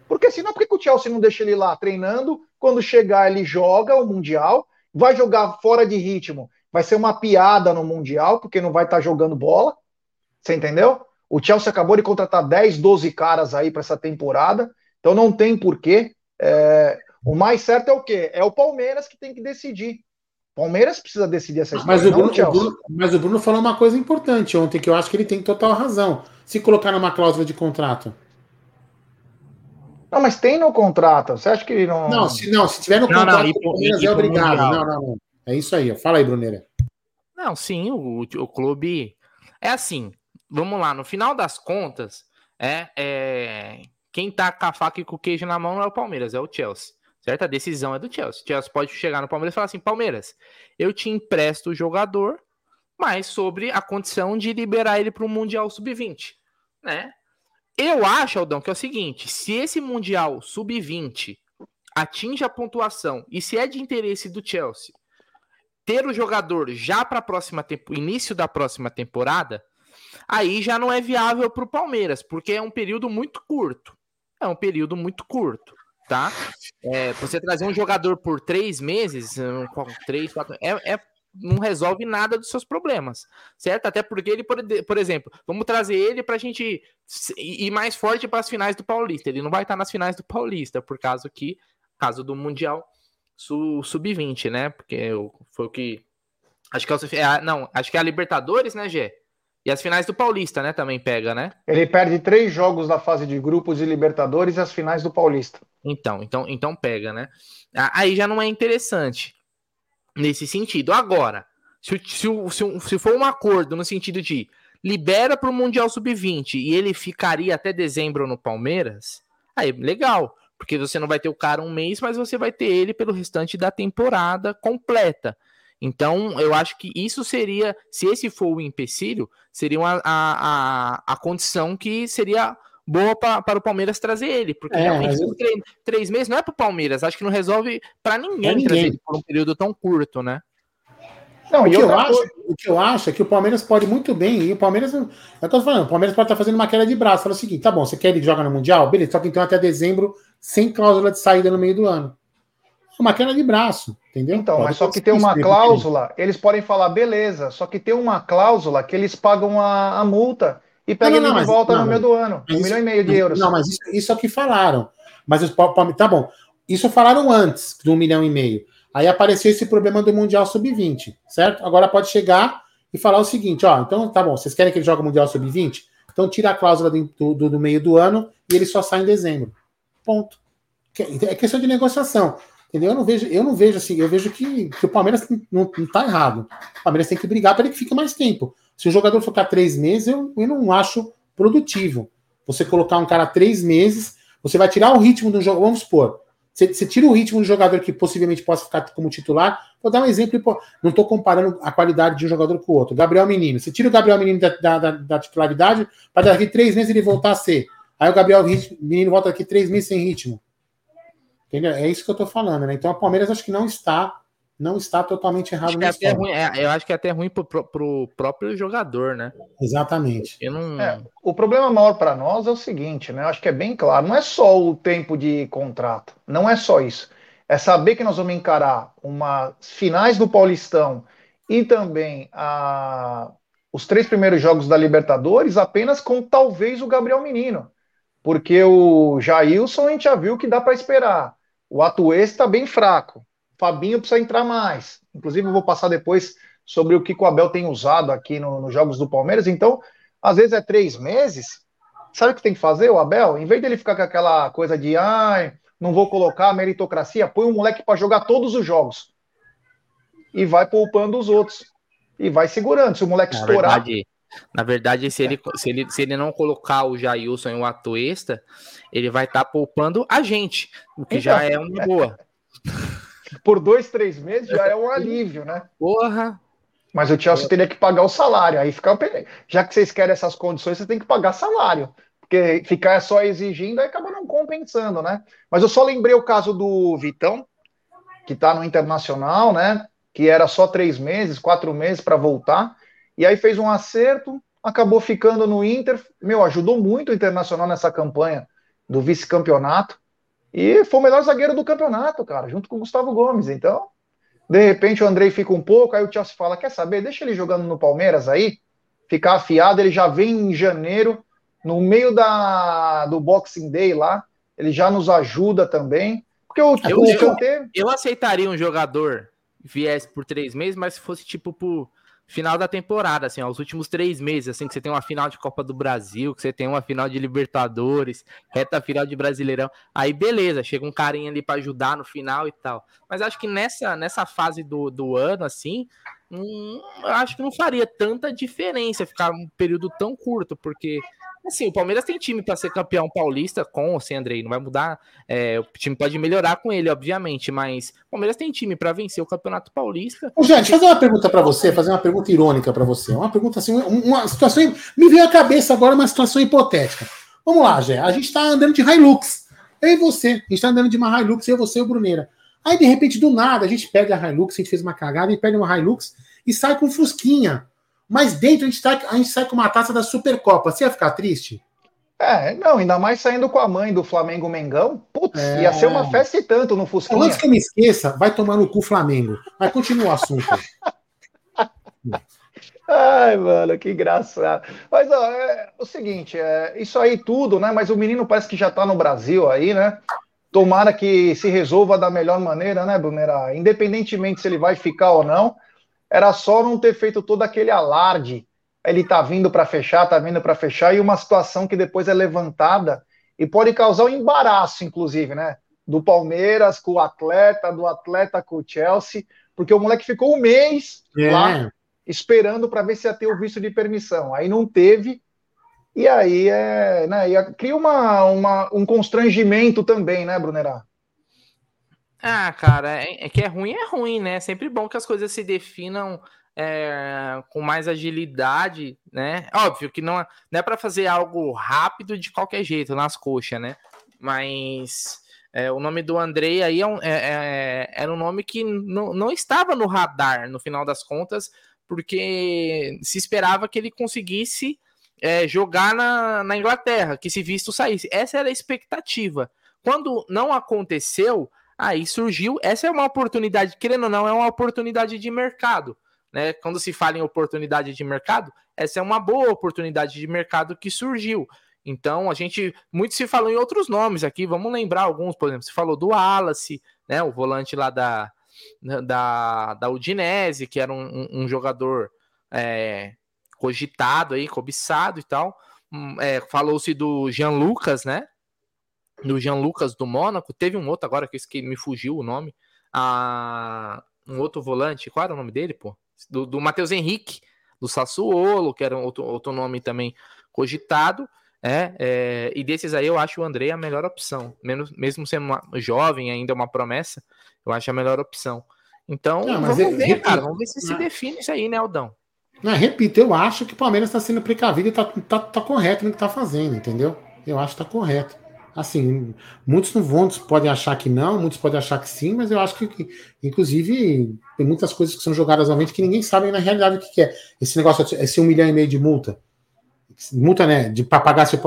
Porque senão, por que o Chelsea não deixa ele lá treinando? Quando chegar, ele joga o Mundial, vai jogar fora de ritmo, vai ser uma piada no Mundial, porque não vai estar tá jogando bola. Você entendeu? O Chelsea acabou de contratar 10, 12 caras aí para essa temporada, então não tem porquê. É, o mais certo é o quê? É o Palmeiras que tem que decidir. Palmeiras precisa decidir essa história. Mas o, Bruno, o Bruno, mas o Bruno falou uma coisa importante ontem, que eu acho que ele tem total razão. Se colocar numa cláusula de contrato. Não, mas tem no contrato. Você acha que ele não. Não, se, não, se tiver no não, contrato, não, o Palmeiras é obrigado. Não, não, não. É isso aí. Fala aí, Bruneira. Não, sim, o, o clube. É assim. Vamos lá, no final das contas, é, é quem tá com a faca e com o queijo na mão não é o Palmeiras, é o Chelsea. Certo? A decisão é do Chelsea. O Chelsea pode chegar no Palmeiras e falar assim: Palmeiras, eu te empresto o jogador, mas sobre a condição de liberar ele para o Mundial Sub-20. Né? Eu acho, Aldão, que é o seguinte: se esse Mundial Sub-20 atinge a pontuação e se é de interesse do Chelsea ter o jogador já para próxima início da próxima temporada, aí já não é viável para o Palmeiras, porque é um período muito curto. É um período muito curto, tá? É, você trazer um jogador por três meses, três, quatro, é, é não resolve nada dos seus problemas, certo? Até porque ele, por, por exemplo, vamos trazer ele para a gente ir mais forte para as finais do Paulista. Ele não vai estar nas finais do Paulista, por causa que, caso do Mundial Sub-20, né? Porque foi o que. Acho que é, é não, acho que é a Libertadores, né, Gê? E as finais do Paulista, né? Também pega, né? Ele perde três jogos da fase de grupos de Libertadores e as finais do Paulista. Então, então, então pega, né? Aí já não é interessante nesse sentido. Agora, se, se, se, se for um acordo no sentido de libera para o Mundial Sub-20 e ele ficaria até dezembro no Palmeiras, aí legal. Porque você não vai ter o cara um mês, mas você vai ter ele pelo restante da temporada completa. Então, eu acho que isso seria, se esse for o empecilho, seria uma, a, a, a condição que seria boa pra, para o Palmeiras trazer ele, porque é, realmente eu... três, três, meses não é para o Palmeiras, acho que não resolve para ninguém, é ninguém, trazer ele por um período tão curto, né? Não, o, que eu acho, o que eu acho é que o Palmeiras pode muito bem, e o Palmeiras, eu tô falando, o Palmeiras pode estar fazendo uma queda de braço, fala o seguinte, tá bom, você quer ele jogar no Mundial? Beleza, só que então até dezembro, sem cláusula de saída no meio do ano uma queda de braço, entendeu? Então, Pode mas só que tem uma cláusula, eles podem falar, beleza, só que tem uma cláusula que eles pagam a, a multa e pegam ele de volta não, no meio do ano. Um isso, milhão e meio de euros. Não, mas isso, isso é o que falaram. Mas os, tá bom. Isso falaram antes do um milhão e meio. Aí apareceu esse problema do Mundial Sub-20, certo? Agora pode chegar e falar o seguinte: ó, então tá bom, vocês querem que ele jogue o Mundial Sub-20? Então tira a cláusula do, do, do meio do ano e ele só sai em dezembro. Ponto. É questão de negociação. Entendeu? Eu não vejo, eu não vejo assim, eu vejo que, que o Palmeiras não, não tá errado. O Palmeiras tem que brigar para ele que fique mais tempo. Se o jogador ficar três meses, eu, eu não acho produtivo. Você colocar um cara três meses, você vai tirar o ritmo do jogo. Vamos supor, você, você, tira o ritmo do jogador que possivelmente possa ficar como titular. Vou dar um exemplo, não estou comparando a qualidade de um jogador com o outro. Gabriel Menino. Você tira o Gabriel Menino da, da, da, da titularidade, para daqui três meses ele voltar a ser. Aí o Gabriel Menino volta daqui três meses sem ritmo. Entendeu? É isso que eu tô falando, né? Então a Palmeiras acho que não está não está totalmente errado acho é ruim, é, Eu acho que é até ruim pro, pro próprio jogador, né? Exatamente. Não... É, o problema maior para nós é o seguinte, né? Eu acho que é bem claro, não é só o tempo de contrato, não é só isso. É saber que nós vamos encarar uma finais do Paulistão e também a, os três primeiros jogos da Libertadores apenas com talvez o Gabriel Menino. Porque o Jailson a gente já viu que dá para esperar. O Atuês está bem fraco. Fabinho precisa entrar mais. Inclusive, eu vou passar depois sobre o que o Abel tem usado aqui no, nos jogos do Palmeiras. Então, às vezes é três meses. Sabe o que tem que fazer, o Abel? Em vez dele ficar com aquela coisa de ai, não vou colocar a meritocracia, põe um moleque para jogar todos os jogos. E vai poupando os outros. E vai segurando. Se o moleque Na estourar. Verdade, na verdade, se ele, se ele, se ele não colocar o Jailson em um ato extra, ele vai estar tá poupando a gente, o que então, já é uma boa. Por dois, três meses já é um alívio, né? Porra! Mas o Chelsea teria que pagar o salário. Aí fica. Já que vocês querem essas condições, você tem que pagar salário. Porque ficar só exigindo aí acaba não compensando, né? Mas eu só lembrei o caso do Vitão, que tá no Internacional, né? Que era só três meses, quatro meses para voltar. E aí fez um acerto, acabou ficando no Inter. Meu, ajudou muito o Internacional nessa campanha do vice-campeonato. E foi o melhor zagueiro do campeonato, cara, junto com o Gustavo Gomes. Então, de repente o Andrei fica um pouco, aí o Chelsea fala: quer saber? Deixa ele jogando no Palmeiras aí, ficar afiado. Ele já vem em janeiro, no meio da, do Boxing Day lá, ele já nos ajuda também. Porque o, eu, o eu, eu aceitaria um jogador viesse por três meses, mas se fosse tipo por final da temporada, assim, ó, os últimos três meses, assim, que você tem uma final de Copa do Brasil, que você tem uma final de Libertadores, reta final de Brasileirão, aí beleza, chega um carinha ali para ajudar no final e tal. Mas acho que nessa, nessa fase do, do ano, assim, hum, acho que não faria tanta diferença ficar um período tão curto, porque Assim, o Palmeiras tem time para ser campeão paulista com ou sem Andrei, não vai mudar. É, o time pode melhorar com ele, obviamente, mas o Palmeiras tem time para vencer o Campeonato Paulista. Ô, gente, fazer uma pergunta para você, fazer uma pergunta irônica para você. Uma pergunta assim, uma situação. Me veio à cabeça agora uma situação hipotética. Vamos lá, Gé. A gente está andando de Hilux. Eu e você. A gente está andando de uma Hilux, eu, você e o Bruneira. Aí, de repente, do nada, a gente perde a Hilux, a gente fez uma cagada e perde uma Hilux e sai com Fusquinha. Mas dentro a gente, tá, a gente sai com uma taça da Supercopa. Você ia ficar triste? É, não, ainda mais saindo com a mãe do Flamengo Mengão. Putz, é... ia ser uma festa e tanto no Fusquinha. Antes que eu me esqueça, vai tomar no cu Flamengo. Mas continua o assunto. Ai, mano, que engraçado. Mas ó, é o seguinte, é, isso aí tudo, né? Mas o menino parece que já tá no Brasil aí, né? Tomara que se resolva da melhor maneira, né, Brunera? Independentemente se ele vai ficar ou não. Era só não ter feito todo aquele alarde. Ele tá vindo para fechar, tá vindo para fechar, e uma situação que depois é levantada e pode causar um embaraço, inclusive, né? Do Palmeiras com o atleta, do atleta com o Chelsea, porque o moleque ficou um mês é. lá esperando para ver se ia ter o visto de permissão. Aí não teve, e aí é, né, cria uma, uma, um constrangimento também, né, Brunerá? Ah, cara, é, é, que é ruim, é ruim, né? É sempre bom que as coisas se definam é, com mais agilidade, né? Óbvio que não, é, não é para fazer algo rápido de qualquer jeito, nas coxas, né? Mas é, o nome do Andrei aí é é, é, era um nome que não, estava no radar, no final das contas, porque se esperava que ele conseguisse jogar na, na Inglaterra, que esse visto saísse. Essa era a expectativa. Quando não aconteceu, Aí surgiu, essa é uma oportunidade, querendo ou não, é uma oportunidade de mercado. Né? Quando se fala em oportunidade de mercado, essa é uma boa oportunidade de mercado que surgiu. Então, a gente muito se falou em outros nomes aqui, vamos lembrar alguns, por exemplo, se falou do Wallace, né, o volante lá da, da, da Udinese, que era um, um jogador é, cogitado aí, cobiçado e tal. Hum, é, Falou-se do Jean Lucas, né, do Jean Lucas do Mônaco. Teve um outro agora que me fugiu o nome. Ah, um outro volante, qual era o nome dele, pô? Do, do Matheus Henrique, do Sassuolo, que era outro, outro nome também cogitado. É, é, e desses aí eu acho o André a melhor opção. Menos, mesmo sendo uma, jovem, ainda uma promessa, eu acho a melhor opção. Então, não, vamos ver, repito, cara. Vamos ver se se define isso aí, né, Aldão? Não, repito, eu acho que o Palmeiras está sendo precavido e está tá, tá correto no que está fazendo, entendeu? Eu acho que está correto. Assim, muitos não vão, podem achar que não, muitos podem achar que sim, mas eu acho que, inclusive, tem muitas coisas que são jogadas novamente que ninguém sabe na realidade o que, que é. Esse negócio, esse um milhão e meio de multa. Multa, né? De para pagar se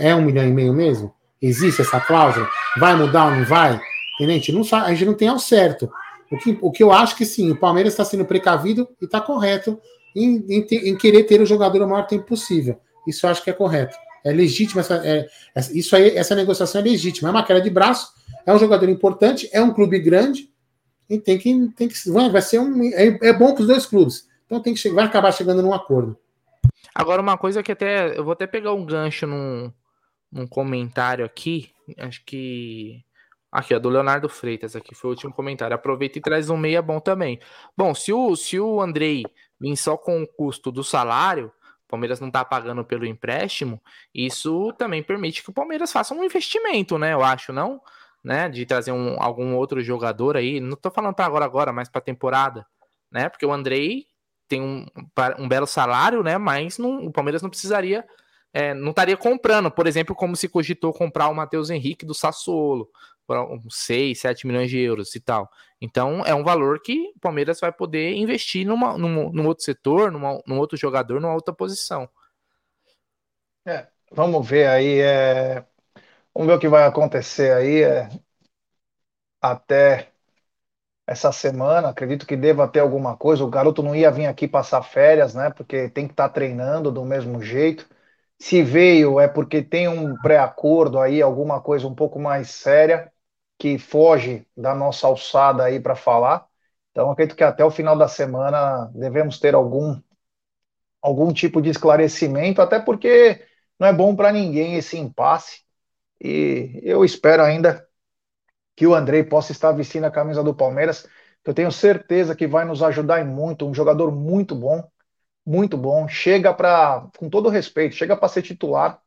é um milhão e meio mesmo? Existe essa cláusula? Vai mudar ou não vai? a gente não sabe, a gente não tem ao certo. O que, o que eu acho que sim, o Palmeiras está sendo precavido e está correto em, em, em, querer ter o jogador o maior tempo possível. Isso eu acho que é correto. É legítima essa, é, isso aí, essa negociação é legítima. É uma queda de braço, é um jogador importante, é um clube grande e tem que, tem que vai ser um é, é bom para os dois clubes. Então tem que vai acabar chegando num acordo. Agora uma coisa que até eu vou até pegar um gancho num, num comentário aqui, acho que Aqui, ó, do Leonardo Freitas, aqui foi o último comentário. Aproveita e traz um meia bom também. Bom, se o, se o Andrei vir só com o custo do salário, Palmeiras não está pagando pelo empréstimo, isso também permite que o Palmeiras faça um investimento, né? Eu acho, não? Né? De trazer um, algum outro jogador aí. Não estou falando para agora, agora, mas para temporada, né? Porque o Andrei tem um, um belo salário, né? Mas não, o Palmeiras não precisaria, é, não estaria comprando, por exemplo, como se cogitou comprar o Matheus Henrique do Sassuolo por uns 6, 7 milhões de euros e tal. Então é um valor que o Palmeiras vai poder investir numa, num, outro setor, numa, num outro jogador, numa outra posição. É, vamos ver aí. É... Vamos ver o que vai acontecer aí é... até essa semana. Acredito que deva ter alguma coisa. O garoto não ia vir aqui passar férias, né? Porque tem que estar tá treinando do mesmo jeito. Se veio é porque tem um pré-acordo aí, alguma coisa um pouco mais séria que foge da nossa alçada aí para falar. Então, acredito que até o final da semana devemos ter algum algum tipo de esclarecimento, até porque não é bom para ninguém esse impasse. E eu espero ainda que o Andrei possa estar vestindo a camisa do Palmeiras, que eu tenho certeza que vai nos ajudar muito, um jogador muito bom, muito bom, chega para, com todo respeito, chega para ser titular,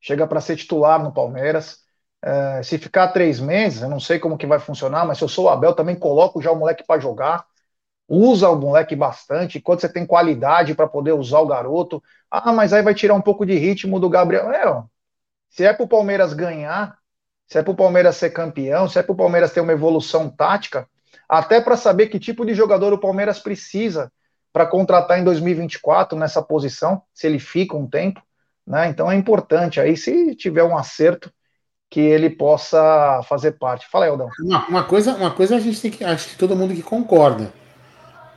chega para ser titular no Palmeiras, é, se ficar três meses, eu não sei como que vai funcionar, mas se eu sou o Abel, também coloco já o moleque para jogar, usa o moleque bastante, quando você tem qualidade para poder usar o garoto, ah, mas aí vai tirar um pouco de ritmo do Gabriel, é, ó, se é para o Palmeiras ganhar, se é para o Palmeiras ser campeão, se é para o Palmeiras ter uma evolução tática, até para saber que tipo de jogador o Palmeiras precisa para contratar em 2024 nessa posição, se ele fica um tempo, né? Então é importante. Aí, se tiver um acerto, que ele possa fazer parte. Fala aí, Aldão. Uma, uma, coisa, uma coisa a gente tem que. Acho que todo mundo que concorda.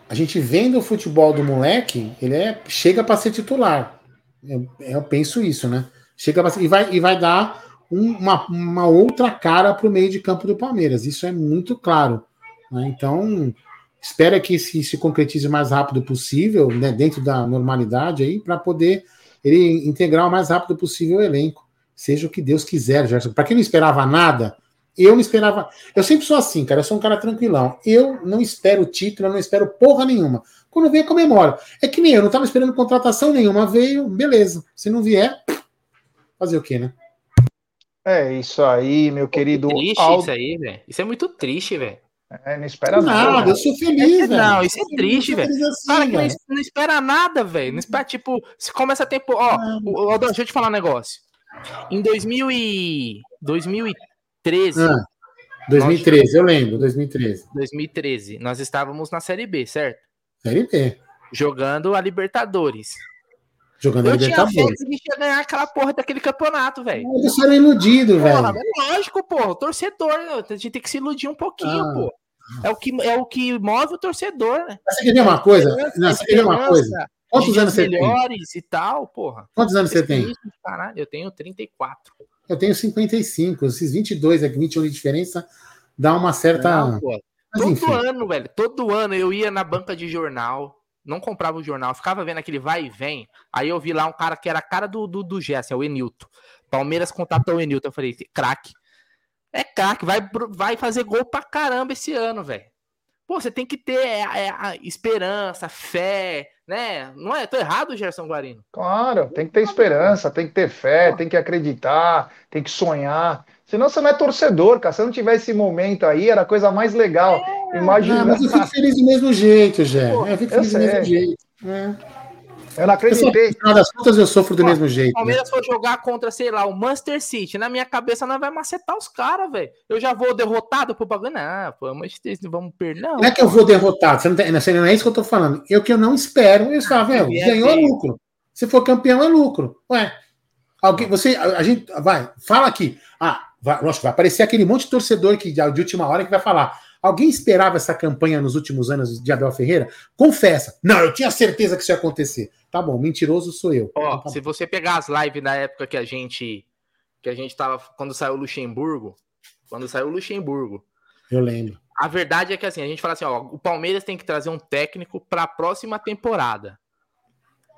A gente vendo o futebol do moleque, ele é, chega para ser titular. Eu, eu, penso isso, né? Chega e, vai, e vai dar uma, uma outra cara para o meio de campo do Palmeiras. Isso é muito claro. Né? Então, espera que se, se concretize o mais rápido possível, né, dentro da normalidade aí, para poder ele integrar o mais rápido possível o elenco. Seja o que Deus quiser, Gerson. Para quem não esperava nada, eu não esperava. Eu sempre sou assim, cara. Eu sou um cara tranquilão. Eu não espero título, eu não espero porra nenhuma. Quando vem, comemoro. É que nem eu, não estava esperando contratação nenhuma. Veio, beleza. Se não vier, fazer o quê, né? É isso aí, meu querido. Triste Aldo... isso aí, velho. Isso é muito triste, velho. É, não espera nada. nada eu sou feliz, é, velho. Não, isso é triste, velho. Assim, cara que não, não, espera nada, velho. Não espera, tipo, se começa a tempo. Ó, ó, deixa eu te falar um negócio. Em 2000 e... 2013. Ah, 2013, nós... eu lembro, 2013. 2013. Nós estávamos na Série B, certo? Série B. Jogando a Libertadores. Jogando eu tinha fé que a gente ia ganhar aquela porra daquele campeonato, velho. Você era iludido, velho. É lógico, pô. Torcedor, a gente tem que se iludir um pouquinho, ah. pô. É o, que, é o que move o torcedor, né? Você quer ver uma coisa? Não, você quer ver uma coisa? Quantos anos você tem? e tal, porra. Quantos anos você tem? Caralho, eu tenho 34. Eu tenho 55. Esses 22 aqui, 21 de diferença, dá uma certa. Não, Todo enfim. ano, velho. Todo ano eu ia na banca de jornal não comprava o jornal, ficava vendo aquele vai e vem. Aí eu vi lá um cara que era a cara do, do, do é o Enilton. Palmeiras contatou o Enilton. Eu falei, craque. É craque, vai, vai fazer gol pra caramba esse ano, velho. Pô, você tem que ter é, é, esperança, fé, né? Não é? Tô errado, Gerson Guarino? Claro, tem que ter esperança, tem que ter fé, tem que acreditar, tem que sonhar. Senão você não é torcedor, cara. Se não tiver esse momento aí, era a coisa mais legal. É, Imagina. mas eu fico feliz do mesmo jeito, Jé. Eu fico feliz do mesmo jeito. É. Eu não acreditei. No final das contas, eu sofro do Pô, mesmo jeito. O Palmeiras né? for jogar contra, sei lá, o Manchester City, na minha cabeça não vai macetar os caras, velho. Eu já vou derrotado pro bagulho. Não, pô, o Manchester City vamos perder. Não, não é que eu vou derrotado, você não, tem, não é isso que eu tô falando. Eu que eu não espero. Eu falo, velho, ganhou é lucro. Se for campeão, é lucro. Ué, alguém, você, a, a gente, vai, fala aqui. Ah, vai, lógico, vai aparecer aquele monte de torcedor que, de última hora que vai falar. Alguém esperava essa campanha nos últimos anos de Abel Ferreira? Confessa. Não, eu tinha certeza que isso ia acontecer. Tá bom, mentiroso sou eu. Ó, tá se você pegar as lives da época que a gente que a gente tava quando saiu o Luxemburgo, quando saiu o Luxemburgo. Eu lembro. A verdade é que assim, a gente fala assim, ó, o Palmeiras tem que trazer um técnico para a próxima temporada.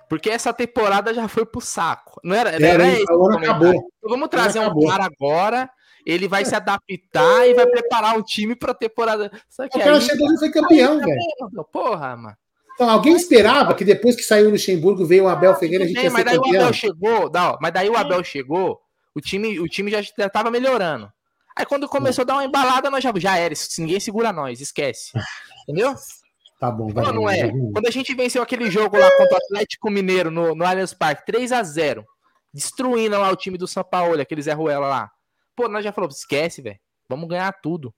Porque essa temporada já foi pro saco. Não era, era, era isso. Acabou. Então, vamos trazer um cara agora ele vai se adaptar e vai preparar o time para a temporada. Só que o cara aí, chegou e foi campeão, velho. Porra, mano. Então, alguém esperava que depois que saiu o Luxemburgo veio o Abel Ferreira a gente Bem, ia mas daí campeão. o Abel chegou, não, mas daí o Abel chegou, o time, o time já estava melhorando. Aí quando começou a dar uma embalada, nós já, já era, ninguém segura nós, esquece. Entendeu? Tá bom, vai. Não, não é. Quando a gente venceu aquele jogo lá contra o Atlético Mineiro no, no Allianz Parque, 3 a 0 destruindo lá o time do São Paulo, aquele Zé Ruela lá. Pô, nós já falamos, esquece, velho. Vamos ganhar tudo.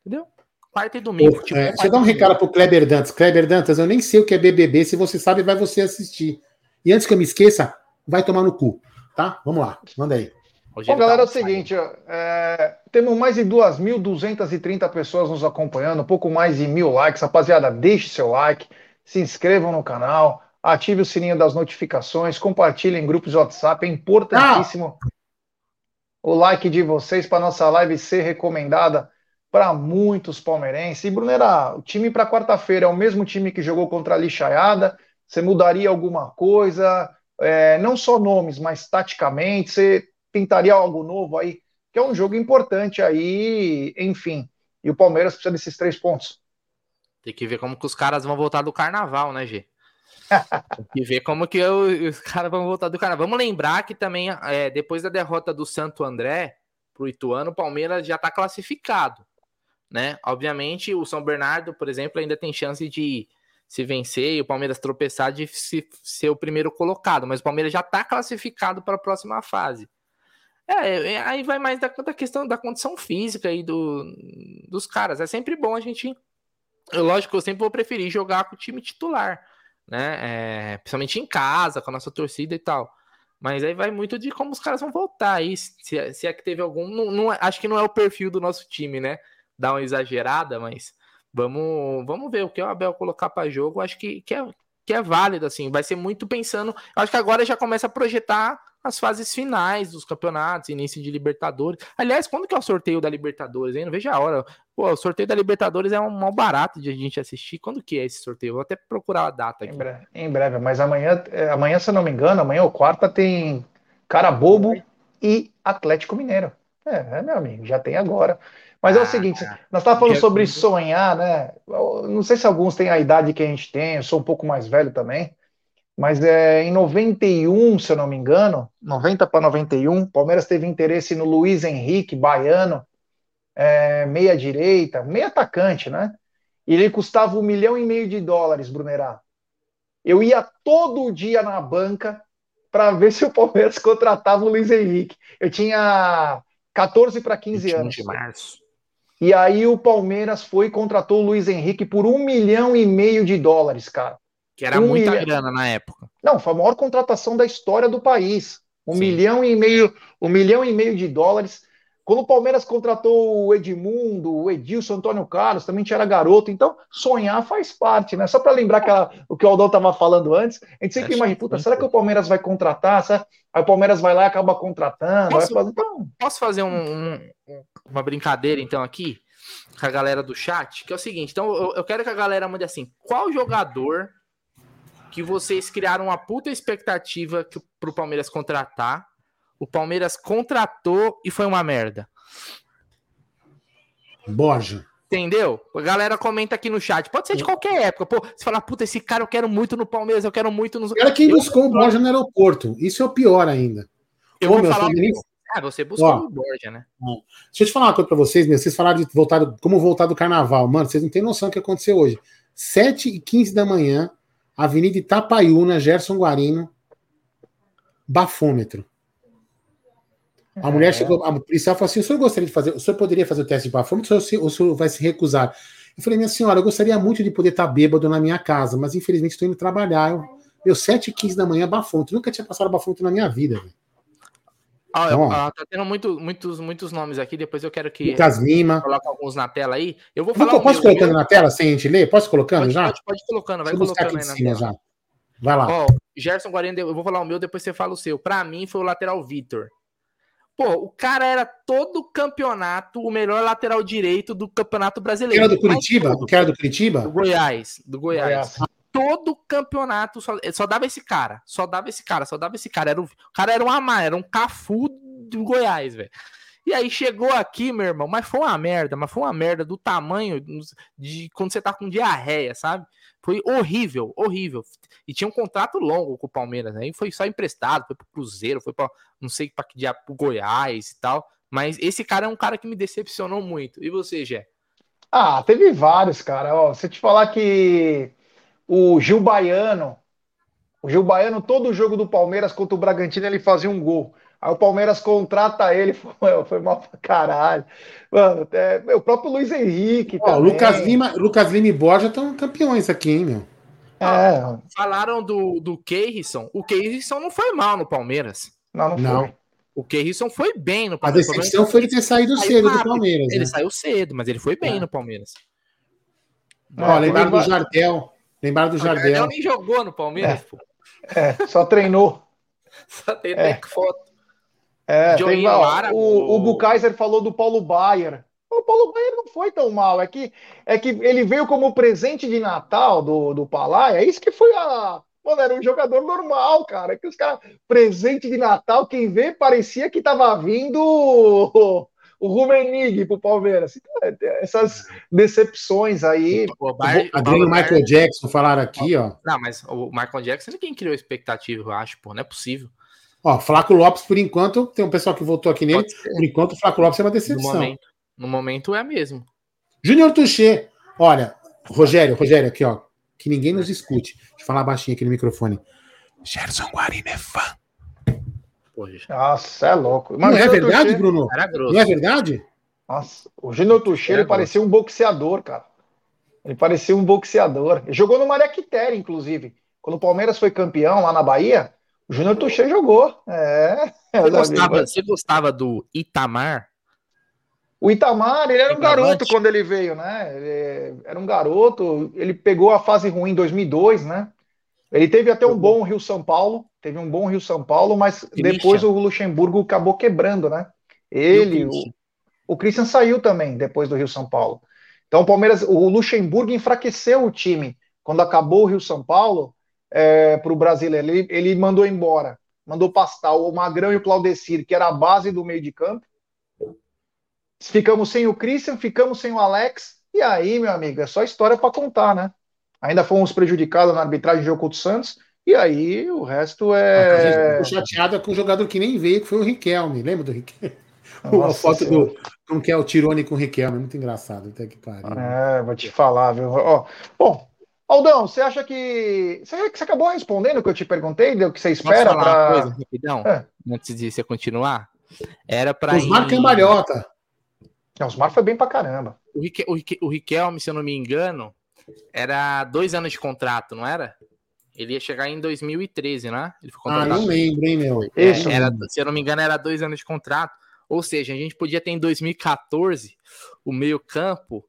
Entendeu? Quarta e domingo. Pô, tipo, é, deixa eu dar um recado pro Kleber Dantas. Kleber Dantas, eu nem sei o que é BBB. Se você sabe, vai você assistir. E antes que eu me esqueça, vai tomar no cu, tá? Vamos lá, manda aí. Bom, galera, é o seguinte, é, temos mais de 2.230 pessoas nos acompanhando, um pouco mais de mil likes. Rapaziada, deixe seu like, se inscrevam no canal, ative o sininho das notificações, compartilhem em grupos de WhatsApp, é importantíssimo ah. O like de vocês para nossa live ser recomendada para muitos palmeirenses. E, Brunera, o time para quarta-feira é o mesmo time que jogou contra a Lixaiada? Você mudaria alguma coisa? É, não só nomes, mas taticamente, você tentaria algo novo aí? Que é um jogo importante aí, enfim. E o Palmeiras precisa desses três pontos. Tem que ver como que os caras vão voltar do carnaval, né, G? Que ver como que os caras vão voltar do carnaval. Vamos lembrar que também, é, depois da derrota do Santo André pro Ituano, o Palmeiras já está classificado né? Obviamente, o São Bernardo, por exemplo, ainda tem chance de se vencer e o Palmeiras tropeçar de se, ser o primeiro colocado, mas o Palmeiras já está classificado para a próxima fase. É, é, aí vai mais da, da, questão da condição física aí do, dos caras. É sempre bom a gente. Lógico, eu sempre vou preferir jogar com o time titular, né? É, principalmente em casa, com a nossa torcida e tal. Mas aí vai muito de como os caras vão voltar aí. Se, se é que teve algum. Não, não, acho que não é o perfil do nosso time, né? dar uma exagerada, mas vamos, vamos ver o que o Abel colocar para jogo. Acho que, que, é, que é válido, assim. Vai ser muito pensando. Acho que agora já começa a projetar as fases finais dos campeonatos, início de Libertadores. Aliás, quando que é o sorteio da Libertadores, hein? Não vejo a hora. Pô, o sorteio da Libertadores é um mal barato de a gente assistir. Quando que é esse sorteio? Vou até procurar a data aqui. Em breve, em breve mas amanhã, é, amanhã, se eu não me engano, amanhã ou quarta tem Cara Bobo e Atlético Mineiro. É, é, meu amigo, já tem agora. Mas é o ah, seguinte, nós estávamos falando sobre sonhar, né? Eu não sei se alguns têm a idade que a gente tem, eu sou um pouco mais velho também, mas é, em 91, se eu não me engano, 90 para 91, Palmeiras teve interesse no Luiz Henrique, baiano, é, meia direita, meia atacante, né? E ele custava um milhão e meio de dólares, Brunerá. Eu ia todo dia na banca para ver se o Palmeiras contratava o Luiz Henrique. Eu tinha 14 para 15 anos. de março. E aí o Palmeiras foi e contratou o Luiz Henrique por um milhão e meio de dólares, cara. Que era um muita milha... grana na época. Não, foi a maior contratação da história do país. Um Sim. milhão e meio, um milhão e meio de dólares. Quando o Palmeiras contratou o Edmundo, o Edilson, o Antônio Carlos, também tinha era garoto. Então, sonhar faz parte, né? Só para lembrar que a, o que o Aldão estava falando antes, a gente sempre imagina, puta, será que o Palmeiras vai contratar? Será? Aí o Palmeiras vai lá e acaba contratando. Posso, fazer... Então... posso fazer um, um, uma brincadeira, então, aqui? Com a galera do chat, que é o seguinte: então, eu, eu quero que a galera mande assim: qual jogador que vocês criaram uma puta expectativa para o Palmeiras contratar? O Palmeiras contratou e foi uma merda. Borja. Entendeu? A galera comenta aqui no chat. Pode ser de qualquer época. Pô, você fala, puta, esse cara eu quero muito no Palmeiras, eu quero muito no. Era quem buscou o Borja no aeroporto. Isso é o pior ainda. Eu Ô, vou meu, falar. Ah, você buscou Ó, o Borja, né? Deixa eu te falar uma coisa pra vocês, meu. Vocês falaram de voltar, como voltar do carnaval. Mano, vocês não têm noção do que aconteceu hoje. 7 e 15 da manhã, Avenida Itapaiúna, Gerson Guarino, bafômetro. A mulher é. chegou, a policial falou assim: o senhor gostaria de fazer, o senhor poderia fazer o teste de bafômetro ou o senhor, o senhor vai se recusar? Eu falei, minha senhora, eu gostaria muito de poder estar bêbado na minha casa, mas infelizmente estou indo trabalhar. Eu, meu, 7 e 15 da manhã, bafômetro. Nunca tinha passado bafômetro na minha vida, velho. Ah, então, ah, tá tendo muito, muitos, muitos nomes aqui. Depois eu quero que. Lucas Lima. Coloque alguns na tela aí. Eu vou falar. Eu posso colocando meu, na tela sem a gente ler? Posso colocando pode, já? Pode, pode colocando, vai colocando aí na tela. Já. Vai lá. Ó, Gerson Guarani, eu vou falar o meu, depois você fala o seu. Para mim foi o lateral Vitor. Pô, o cara era todo campeonato o melhor lateral direito do campeonato brasileiro. Era do Curitiba? O cara do Curitiba? Do Goiás. Do Goiás. Goiás. Todo campeonato só, só, dava esse cara. Só dava esse cara, só dava esse cara. Era o, o cara era um amar, era um cafu do Goiás, velho. E aí chegou aqui, meu irmão, mas foi uma merda, mas foi uma merda do tamanho de quando você tá com diarreia, sabe? Foi horrível, horrível. E tinha um contrato longo com o Palmeiras, né? E foi só emprestado, foi pro Cruzeiro, foi para não sei para que dia pro Goiás e tal. Mas esse cara é um cara que me decepcionou muito. E você, Gé? Ah, teve vários, cara. Ó, se eu te falar que o Gil Baiano, o Gil Baiano, todo jogo do Palmeiras contra o Bragantino, ele fazia um gol. Aí o Palmeiras contrata ele, foi, foi mal pra caralho. Mano, é, o próprio Luiz Henrique. Ó, Lucas Lima, Lucas Lima e Borja estão campeões aqui, hein, meu? É. falaram do, do Keirson. O Keirson não foi mal no Palmeiras. Não, não, não. foi. O Keirson foi bem no Palmeiras. A decepção foi ele ter saído cedo rápido. do Palmeiras. Ele né? saiu cedo, mas ele foi bem é. no Palmeiras. Ó, lembraram do Jardel. Lembraram do Jardel. O Jardel nem jogou no Palmeiras, é. pô. É, só treinou. só tem é. foto. É, tem, o, o Hugo Kaiser falou do Paulo Baier. O Paulo Baier não foi tão mal. É que, é que ele veio como presente de Natal do, do Palai. É isso que foi a. Mano, era um jogador normal, cara. Que os caras, presente de Natal, quem vê parecia que tava vindo o, Rumenig pro Palmeiras. Então, é, essas decepções aí. O, Bar, Adriano Michael Jackson falaram aqui, ó. Não, mas o Michael Jackson ninguém criou expectativa, eu acho, pô. Não é possível. Ó, Flaco Lopes, por enquanto, tem um pessoal que votou aqui nele. Por enquanto, o Flaco Lopes é uma decepção. No momento, no momento é mesmo. Júnior Tuchê, olha, Rogério, Rogério, aqui, ó, que ninguém nos escute. Deixa eu falar baixinho aqui no microfone. Gerson Guarino é fã. Nossa, é louco. Mas não é verdade, Tuchê... Bruno? Não é verdade? Nossa, o Júnior Tuchê, ele parecia um boxeador, cara. Ele parecia um boxeador. Ele jogou no Maria Quitéria, inclusive. Quando o Palmeiras foi campeão lá na Bahia, o Júnior Tuchê jogou. É. Você gostava, você gostava do Itamar? O Itamar, ele era um garoto quando ele veio, né? Ele era um garoto, ele pegou a fase ruim em 2002, né? Ele teve até um bom Rio São Paulo, teve um bom Rio São Paulo, mas depois o Luxemburgo acabou quebrando, né? Ele, o, o Christian saiu também depois do Rio São Paulo. Então o Palmeiras, o Luxemburgo enfraqueceu o time quando acabou o Rio São Paulo é, para o brasileiro. Ele, ele mandou embora, mandou pastar o Magrão e o Claudecir, que era a base do meio de campo. Ficamos sem o Christian, ficamos sem o Alex, e aí, meu amigo, é só história para contar, né? Ainda fomos prejudicados na arbitragem de Oculto Santos, e aí o resto é. Estou chateada com o jogador que nem veio, que foi o Riquelme. Lembra do Riquelme? Nossa a foto senhora. do. Como que é o Tirone com o Riquelme? Muito engraçado, até que pariu. É, vou te falar, viu? Ó, bom, Aldão, você acha que. Você, você acabou respondendo o que eu te perguntei? O que você espera para. coisa rapidão, é. antes de você continuar? Era para. Osmar ir... Cambalhota. Não, Osmar foi bem pra caramba. O, Rique, o, Rique, o Riquelme, se eu não me engano, era dois anos de contrato, não era? Ele ia chegar em 2013, né? Ele foi ah, não lembro, hein, meu? É, era, se eu não me engano, era dois anos de contrato. Ou seja, a gente podia ter em 2014 o meio-campo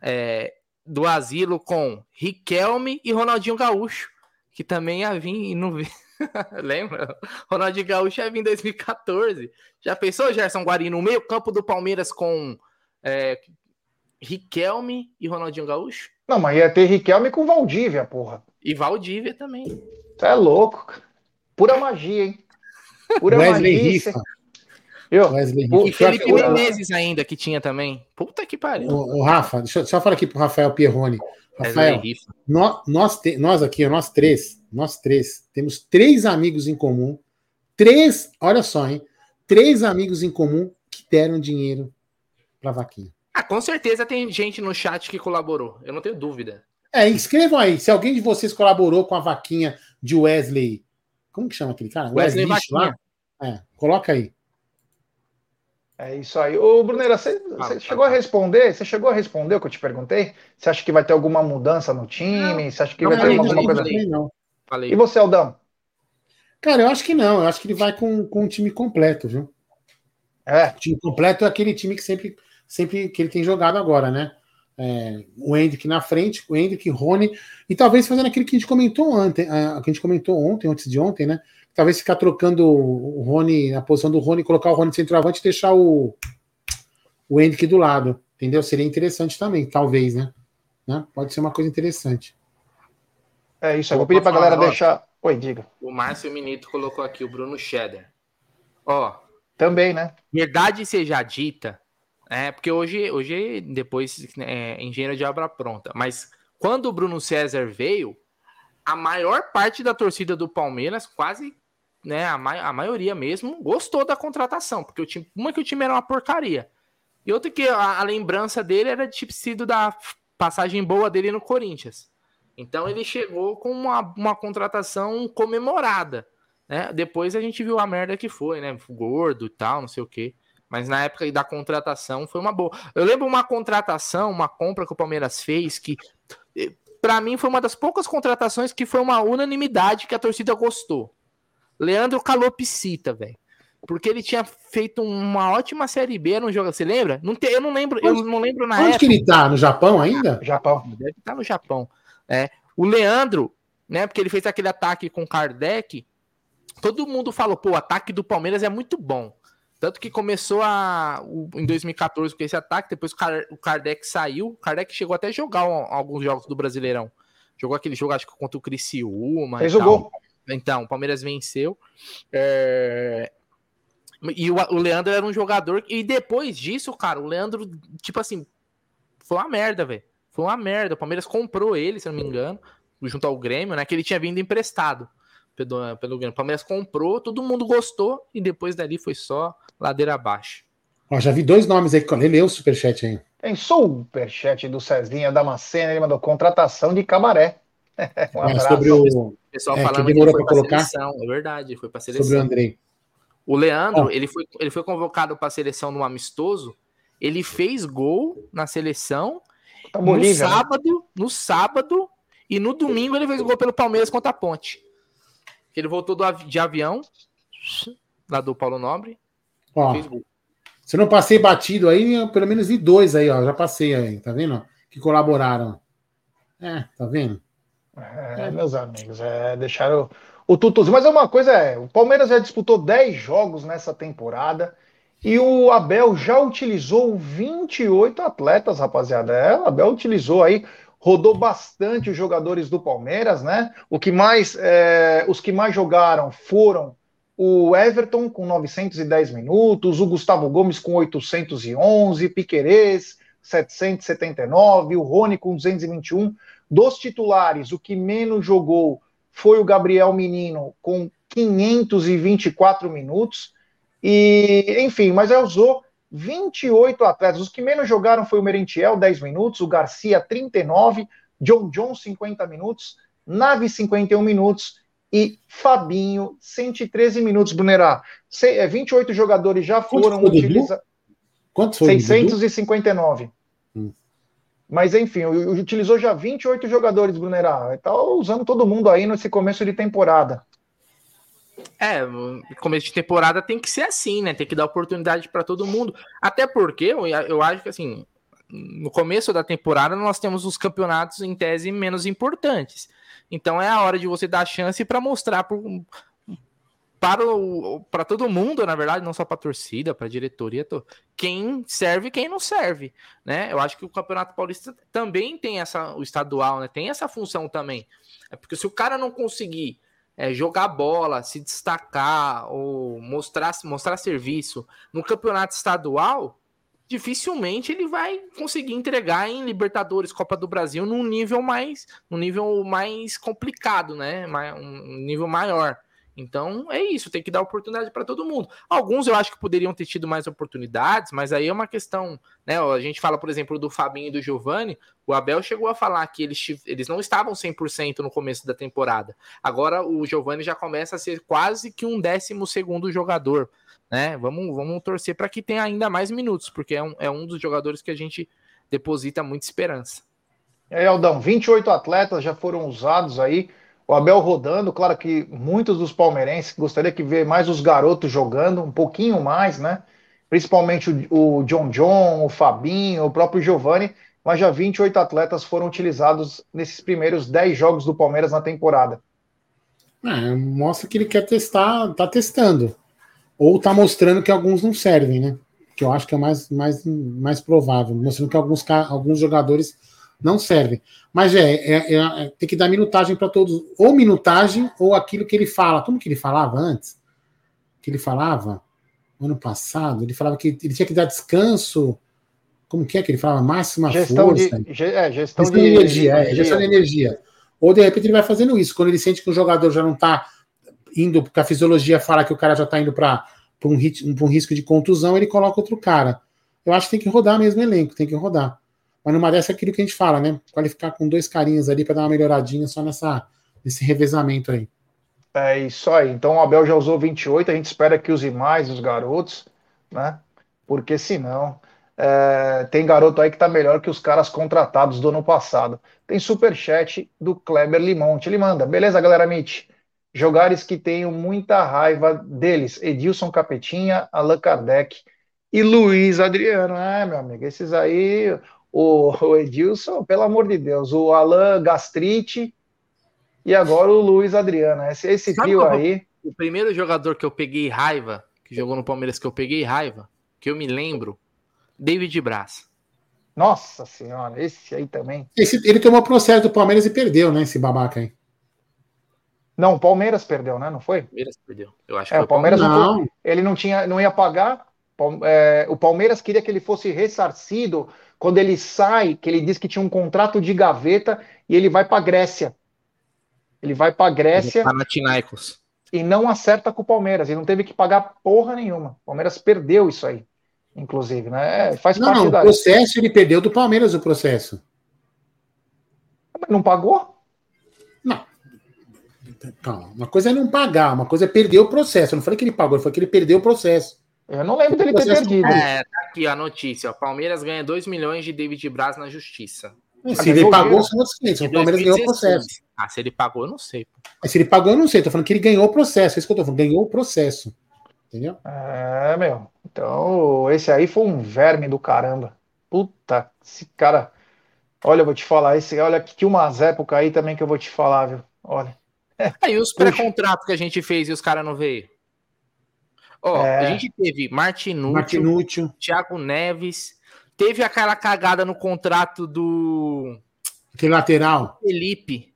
é, do asilo com Riquelme e Ronaldinho Gaúcho, que também ia vir e não vi. Lembra? Ronaldinho Gaúcho ia vir em 2014. Já pensou, Gerson Guarino, no meio-campo do Palmeiras com é, Riquelme e Ronaldinho Gaúcho? Não, mas ia ter Riquelme com Valdívia, porra. E Valdívia também. Você é louco. Pura magia, hein? Pura Wesley magia. Rifa. Eu, Wesley o Felipe Menezes ainda que tinha também. Puta que pariu. O, o Rafa, deixa eu só falar aqui pro Rafael Pierroni. Rafael, nós, nós, te, nós aqui, nós três, nós três, temos três amigos em comum. Três, olha só, hein? Três amigos em comum que deram dinheiro pra vaquinha. Ah, com certeza tem gente no chat que colaborou. Eu não tenho dúvida. É, escrevam aí. Se alguém de vocês colaborou com a vaquinha de Wesley. Como que chama aquele cara? Wesley, Wesley lá? É, coloca aí. É isso aí. Ô, Brunera, você, ah, você chegou a responder? Você chegou a responder o que eu te perguntei? Você acha que vai ter alguma mudança no time? Você acha que não, vai ter alguma, alguma coisa? Falei, não. Falei. E você, Aldão? Cara, eu acho que não. Eu acho que ele vai com, com um time completo, viu? É. O time completo é aquele time que sempre, sempre que ele tem jogado agora, né? É, o Hendrick na frente, o Hendrick, Rony, e talvez fazendo aquilo que a gente comentou ontem, a, que a gente comentou ontem, antes de ontem, né? talvez ficar trocando o Rony na posição do Rony, colocar o Rony de centroavante e deixar o, o Hendrick do lado. Entendeu? Seria interessante também, talvez, né? né? Pode ser uma coisa interessante. É isso, eu vou pedir pra galera deixar. Oi, diga. O Márcio Minito colocou aqui o Bruno Cheddar. Ó. Também, né? Verdade seja dita, é, porque hoje, hoje depois, é, engenheiro de obra pronta. Mas quando o Bruno César veio, a maior parte da torcida do Palmeiras, quase né, a, ma a maioria mesmo, gostou da contratação, porque o time, uma que o time era uma porcaria, e outra que a, a lembrança dele era de tipo sido da passagem boa dele no Corinthians. Então ele chegou com uma, uma contratação comemorada. Né? Depois a gente viu a merda que foi, né? Gordo e tal, não sei o quê. Mas na época da contratação foi uma boa. Eu lembro uma contratação, uma compra que o Palmeiras fez que para mim foi uma das poucas contratações que foi uma unanimidade que a torcida gostou. Leandro Calopsita, velho. Porque ele tinha feito uma ótima série B no jogo. Você lembra? Não te, eu não lembro, eu não lembro na Onde época. que ele tá? No Japão ainda? Japão. Deve estar tá no Japão. É. O Leandro, né? Porque ele fez aquele ataque com Kardec. Todo mundo falou, pô, o ataque do Palmeiras é muito bom. Tanto que começou a, o, em 2014 com esse ataque, depois o Kardec saiu. O Kardec chegou até a jogar alguns jogos do Brasileirão. Jogou aquele jogo, acho que contra o Criciúma. Fez o gol. Então, o Palmeiras venceu. É... E o, o Leandro era um jogador. E depois disso, cara, o Leandro, tipo assim, foi uma merda, velho. Foi uma merda. O Palmeiras comprou ele, se não me engano, junto ao Grêmio, né? Que ele tinha vindo emprestado pelo, pelo Grêmio. O Palmeiras comprou, todo mundo gostou, e depois dali foi só ladeira abaixo. Ó, já vi dois nomes aí que ele leu o superchat aí. Tem superchat do Cezinha Damascena, ele mandou contratação de cabaré. um abraço. É, sobre o, o pessoal é, falando que demorou para colocar. Seleção, é verdade, foi para seleção. Sobre o Andrei. O Leandro, ele, foi, ele foi convocado para a seleção no amistoso. Ele fez gol na seleção tá no Bolívia, né? sábado, né? no sábado e no domingo ele fez gol pelo Palmeiras contra a Ponte. Ele voltou do, de avião lá do Paulo Nobre. Ó. Se não passei batido aí, eu pelo menos vi dois aí, ó. Já passei aí, tá vendo? Que colaboraram. É, tá vendo? É, meus amigos, é, deixaram o Tutuzinho. Mas é uma coisa, é, o Palmeiras já disputou 10 jogos nessa temporada e o Abel já utilizou 28 atletas, rapaziada. É, o Abel utilizou aí, rodou bastante os jogadores do Palmeiras, né? O que mais, é, os que mais jogaram foram o Everton com 910 minutos, o Gustavo Gomes com 811, Piquerez 779, o Rony com 221. Dos titulares, o que menos jogou foi o Gabriel Menino com 524 minutos. E, enfim, mas usou 28 atletas. Os que menos jogaram foi o Merentiel, 10 minutos, o Garcia, 39, John John, 50 minutos, Nave, 51 minutos e Fabinho, 113 minutos, Brunerá. 28 é, jogadores já foram utilizados. Quantos foram? 659. Hum. Mas enfim, utilizou já 28 jogadores, Brunerá. Está usando todo mundo aí nesse começo de temporada. É, começo de temporada tem que ser assim, né? Tem que dar oportunidade para todo mundo. Até porque eu, eu acho que assim, no começo da temporada nós temos os campeonatos em tese menos importantes. Então é a hora de você dar chance para mostrar pro, para, o, para todo mundo, na verdade, não só para torcida, para diretoria, quem serve quem não serve, né? Eu acho que o Campeonato Paulista também tem essa, o estadual, né? Tem essa função também. É porque se o cara não conseguir é, jogar bola, se destacar ou mostrar, mostrar serviço no campeonato estadual, dificilmente ele vai conseguir entregar em Libertadores, Copa do Brasil num nível mais, num nível mais complicado, né? Um nível maior. Então é isso, tem que dar oportunidade para todo mundo. Alguns eu acho que poderiam ter tido mais oportunidades, mas aí é uma questão, né? A gente fala, por exemplo, do Fabinho e do Giovani. O Abel chegou a falar que eles, eles não estavam 100% no começo da temporada. Agora o Giovani já começa a ser quase que um décimo segundo jogador, né? Vamos, vamos torcer para que tenha ainda mais minutos, porque é um, é um dos jogadores que a gente deposita muita esperança. Aí, Aldão, 28 atletas já foram usados aí o Abel rodando, claro que muitos dos palmeirenses gostaria que ver mais os garotos jogando, um pouquinho mais, né? Principalmente o, o John John, o Fabinho, o próprio Giovani, mas já 28 atletas foram utilizados nesses primeiros 10 jogos do Palmeiras na temporada. É, mostra que ele quer testar, tá testando. Ou tá mostrando que alguns não servem, né? Que eu acho que é mais, mais, mais provável, mostrando que alguns, alguns jogadores não servem. Mas é, é, é tem que dar minutagem para todos, ou minutagem, ou aquilo que ele fala. Como que ele falava antes? Que ele falava ano passado, ele falava que ele tinha que dar descanso. Como que é que ele falava? Máxima gestão força. De, é, gestão, gestão de, energia, é, gestão de energia. Ou de repente ele vai fazendo isso, quando ele sente que o jogador já não está indo, porque a fisiologia fala que o cara já está indo para um, um risco de contusão, ele coloca outro cara. Eu acho que tem que rodar mesmo o elenco, tem que rodar. Mas numa dessa é aquilo que a gente fala, né? Qualificar com dois carinhas ali para dar uma melhoradinha só nessa, nesse revezamento aí. É isso aí. Então o Abel já usou 28, a gente espera que use mais os garotos, né? Porque senão É, tem garoto aí que tá melhor que os caras contratados do ano passado. Tem super chat do Kleber Limonte. Ele manda, beleza, galera Mitch? Jogares que tenho muita raiva deles: Edilson Capetinha, Allan Kardec e Luiz Adriano. É, meu amigo, esses aí, o, o Edilson, pelo amor de Deus, o Alan Gastrite e agora o Luiz Adriano. Esse, esse trio aí. O primeiro jogador que eu peguei raiva, que jogou no Palmeiras que eu peguei raiva, que eu me lembro, David Braz. Nossa senhora, esse aí também. Esse, ele tomou processo do Palmeiras e perdeu, né? Esse babaca aí. Não, o Palmeiras perdeu, né? Não foi? Palmeiras perdeu. Eu acho é, que o Palmeiras, Palmeiras não. ele não tinha, não ia pagar. É, o Palmeiras queria que ele fosse ressarcido quando ele sai, que ele disse que tinha um contrato de gaveta e ele vai para Grécia. Ele vai para Grécia. Panathinaikos. E não acerta com o Palmeiras. Ele não teve que pagar porra nenhuma. O Palmeiras perdeu isso aí, inclusive, né? É, faz não, parte não, da. O processo ele perdeu do Palmeiras o processo. Não pagou? Não. Calma. Uma coisa é não pagar, uma coisa é perder o processo. Eu não falei que ele pagou, falei que ele perdeu o processo. Eu não lembro dele ter perdido. É, tá aqui a notícia. O Palmeiras ganha 2 milhões de David Braz na justiça. Se ele pagou, são outros clientes. O Palmeiras ganhou o processo. Ah, se ele pagou, eu não sei. Se ele pagou, eu não sei. Tô falando que ele ganhou o processo. É isso que eu tô falando. Ganhou o processo. Entendeu? É, meu. Então, esse aí foi um verme do caramba. Puta, esse cara. Olha, eu vou te falar. Esse, olha, que umas épocas aí também que eu vou te falar, viu? Olha. Aí os pré-contratos que a gente fez e os caras não veio. Ó, é. a gente teve Martinúcio, Martinúcio, Thiago Neves, teve aquela cagada no contrato do aquele lateral Felipe.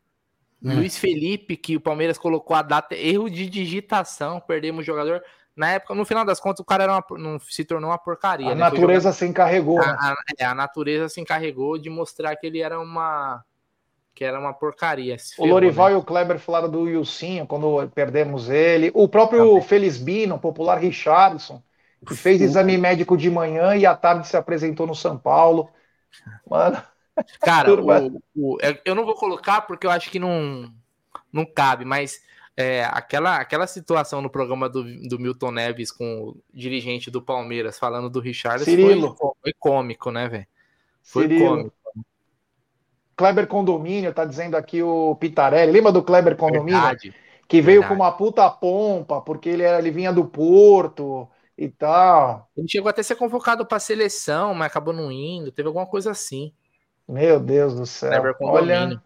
É. Luiz Felipe, que o Palmeiras colocou a data, erro de digitação, perdemos o jogador. Na época, no final das contas, o cara uma, não se tornou uma porcaria. A né? natureza se encarregou. A, né? a, é, a natureza se encarregou de mostrar que ele era uma que era uma porcaria. o Lorival né? e o Kleber falaram do Wilson quando perdemos ele. O próprio Felisbino, o popular Richardson, que fez exame médico de manhã e à tarde se apresentou no São Paulo. Mano. Cara, o, o, é, eu não vou colocar porque eu acho que não, não cabe, mas é, aquela, aquela situação no programa do, do Milton Neves com o dirigente do Palmeiras falando do Richard foi, foi cômico, né, velho? Foi Cirilo. cômico. Kleber Condomínio, tá dizendo aqui o Pitarelli. Lembra do Kleber Condomínio? Verdade. Que veio Verdade. com uma puta pompa, porque ele, era, ele vinha do Porto e tal. Ele chegou até a ser convocado para seleção, mas acabou não indo. Teve alguma coisa assim. Meu Deus do céu. Kleber Olha.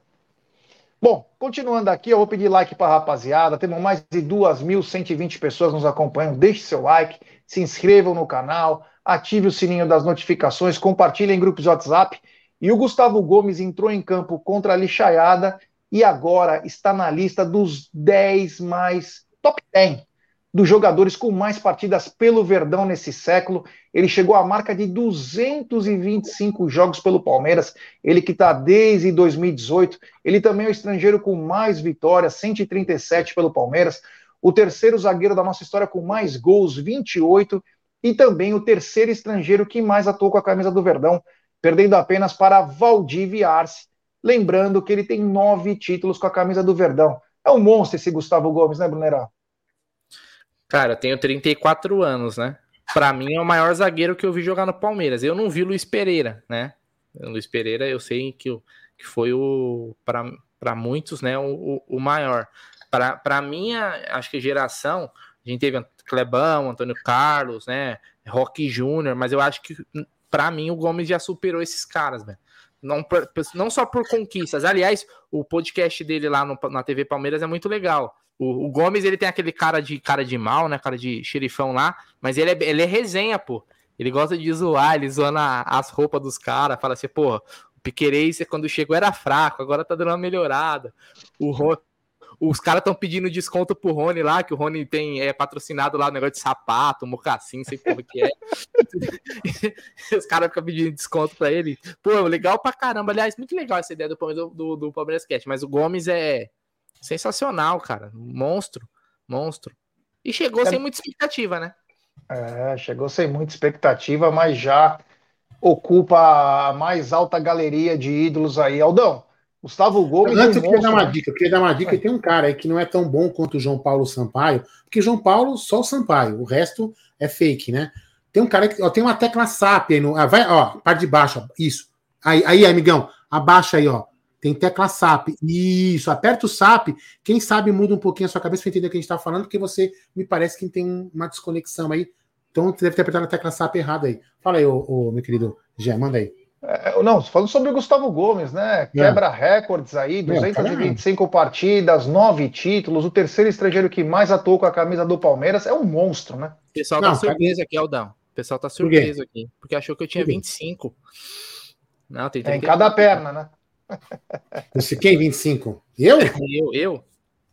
Bom, continuando aqui, eu vou pedir like para a rapaziada. Temos mais de 2.120 pessoas nos acompanhando. Deixe seu like, se inscrevam no canal, ative o sininho das notificações, compartilhem em grupos de WhatsApp e o Gustavo Gomes entrou em campo contra a Lixaiada e agora está na lista dos 10 mais top 10 dos jogadores com mais partidas pelo Verdão nesse século. Ele chegou à marca de 225 jogos pelo Palmeiras, ele que está desde 2018. Ele também é o estrangeiro com mais vitórias, 137 pelo Palmeiras. O terceiro zagueiro da nossa história com mais gols, 28. E também o terceiro estrangeiro que mais atuou com a camisa do Verdão, perdendo apenas para Valdívia Arce. Lembrando que ele tem nove títulos com a camisa do Verdão. É um monstro esse Gustavo Gomes, né, Brunerá? Cara, eu tenho 34 anos, né? Para mim é o maior zagueiro que eu vi jogar no Palmeiras. Eu não vi Luiz Pereira, né? Luiz Pereira eu sei que, que foi o para muitos, né, o, o maior. Para minha, acho que geração, a gente teve Clebão, Antônio Carlos, né, Roque Júnior, mas eu acho que para mim o Gomes já superou esses caras, velho. Não, não só por conquistas. Aliás, o podcast dele lá no, na TV Palmeiras é muito legal. O, o, Gomes, ele tem aquele cara de cara de mal, né? Cara de xerifão lá, mas ele é, ele é resenha, pô. Ele gosta de zoar, ele zoa as roupas dos caras, fala assim, pô, o Piquerez quando chegou era fraco, agora tá dando uma melhorada. O, os caras estão pedindo desconto pro Rony lá, que o Rony tem é patrocinado lá o negócio de sapato, mocassim, sei como que é. os caras ficam pedindo desconto pra ele. Pô, legal pra caramba. Aliás, muito legal essa ideia do, do, do, do Palmeiras mas o Gomes é sensacional, cara. Monstro, monstro. E chegou é... sem muita expectativa, né? É, chegou sem muita expectativa, mas já ocupa a mais alta galeria de ídolos aí. Aldão, Gustavo Gomes. Antes eu queria dar uma né? dica, eu queria dar uma dica. Tem um cara aí que não é tão bom quanto o João Paulo Sampaio, porque João Paulo só o Sampaio, o resto é fake, né? Tem um cara que. Ó, tem uma tecla SAP aí no. Ah, vai, ó, parte de baixo, isso. Aí, aí, amigão, abaixa aí, ó. Tem tecla SAP. Isso, aperta o SAP. Quem sabe muda um pouquinho a sua cabeça para entender o que a gente está falando, porque você me parece que tem uma desconexão aí. Então você deve ter apertado a tecla SAP errada aí. Fala aí, ô, ô, meu querido Gé, manda aí. É, não, falando sobre o Gustavo Gomes, né? É. Quebra é. recordes aí, 225 é, partidas, nove títulos, o terceiro estrangeiro que mais atuou com a camisa do Palmeiras. É um monstro, né? O pessoal tá não, tá surpreso aqui, Aldão. O pessoal tá surpreso Por aqui, porque achou que eu tinha 25. Não, tem É em cada perna, né? Você quem 25? Eu? Eu, eu.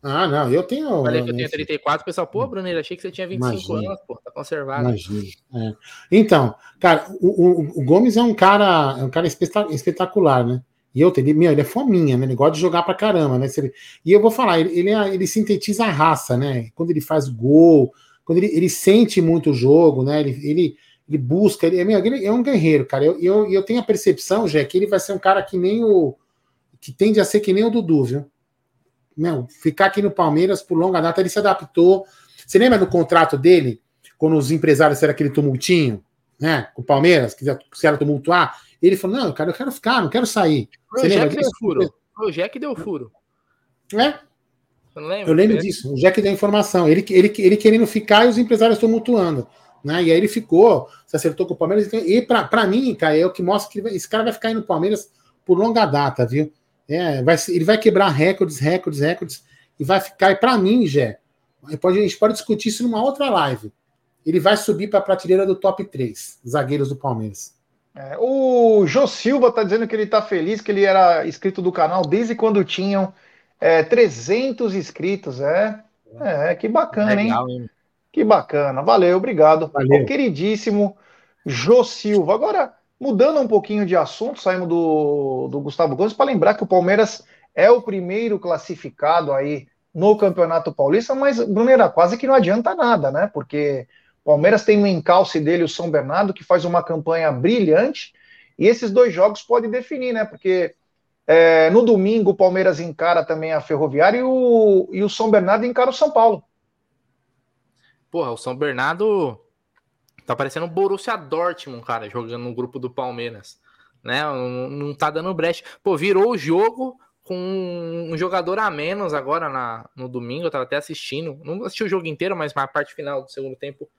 Ah, não, eu tenho. Falei que eu tenho 34, o pessoal, pô, Bruno, achei que você tinha 25 Imagina. anos, pô, tá conservado. Imagina. É. Então, cara, o, o, o, Gomes é um cara, é um cara espetacular, né? E eu ele, meu, ele é fominha, né? Ele gosta de jogar pra caramba, né? E eu vou falar, ele, ele, é, ele sintetiza a raça, né? Quando ele faz gol, quando ele, ele sente muito o jogo, né? Ele, ele, ele busca, ele, meu, ele é um guerreiro, cara. Eu, eu, eu tenho a percepção, já que ele vai ser um cara que nem o. que tende a ser que nem o Dudu, viu? Não, ficar aqui no Palmeiras por longa data, ele se adaptou. Você lembra do contrato dele, quando os empresários fizeram aquele tumultinho, né? Com o Palmeiras, quiseram tumultuar? Ele falou: não, cara, eu quero ficar, não quero sair. Você o Jack deu furo. O Jack deu furo. É? Eu lembro disso. O Jack deu informação. Ele, ele, ele querendo ficar e os empresários tumultuando. Né? E aí ele ficou, se acertou com o Palmeiras. E para mim, cara, é o que mostra que esse cara vai ficar aí no Palmeiras por longa data, viu? É, vai, ele vai quebrar recordes, recordes, recordes, e vai ficar. E para mim, Jé, a gente pode discutir isso numa outra live. Ele vai subir para a prateleira do top 3, zagueiros do Palmeiras. É, o Jô Silva está dizendo que ele está feliz, que ele era inscrito do canal desde quando tinham é, 300 inscritos. É, é que bacana, Legal, hein? hein? Que bacana. Valeu, obrigado. Valeu. queridíssimo Jô Silva. Agora, Mudando um pouquinho de assunto, saímos do, do Gustavo Gomes para lembrar que o Palmeiras é o primeiro classificado aí no Campeonato Paulista, mas, Brunera, quase que não adianta nada, né? Porque o Palmeiras tem no encalce dele o São Bernardo, que faz uma campanha brilhante, e esses dois jogos podem definir, né? Porque é, no domingo o Palmeiras encara também a Ferroviária e o, e o São Bernardo encara o São Paulo. Porra, o São Bernardo Tá parecendo o Borussia Dortmund, cara, jogando no grupo do Palmeiras. Né? Não, não tá dando brecha. Pô, virou o jogo com um jogador a menos agora na, no domingo. Eu tava até assistindo. Não assisti o jogo inteiro, mas na parte final do segundo tempo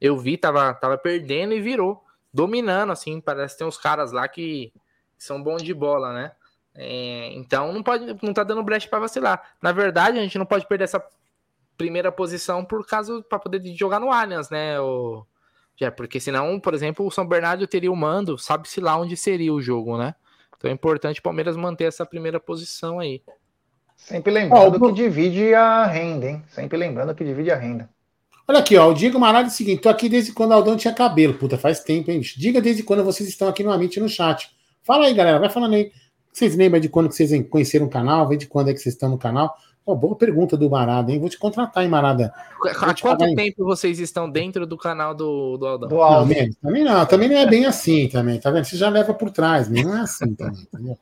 eu vi, tava, tava perdendo e virou. Dominando, assim. Parece que tem uns caras lá que são bons de bola, né? É, então não pode, não tá dando brecha para vacilar. Na verdade, a gente não pode perder essa primeira posição por causa para poder jogar no Allianz, né? O, é, porque senão, por exemplo, o São Bernardo teria o mando, sabe-se lá onde seria o jogo, né? Então é importante o Palmeiras manter essa primeira posição aí. Sempre lembrando que divide a renda, hein? Sempre lembrando que divide a renda. Olha aqui, ó, o Diego Maralho é o seguinte: tô aqui desde quando o Aldão tinha cabelo. Puta, faz tempo, hein? Diga desde quando vocês estão aqui no Amit no chat. Fala aí, galera, vai falando aí. Vocês lembram de quando que vocês conheceram o canal? Vem de quando é que vocês estão no canal? Oh, boa pergunta do Marada, hein? Vou te contratar, hein, Marada? Há quanto tempo vocês estão dentro do canal do, do Aldão? Do Não, mesmo, também não, também não é bem assim também, tá vendo? Você já leva por trás, mas não é assim também, entendeu?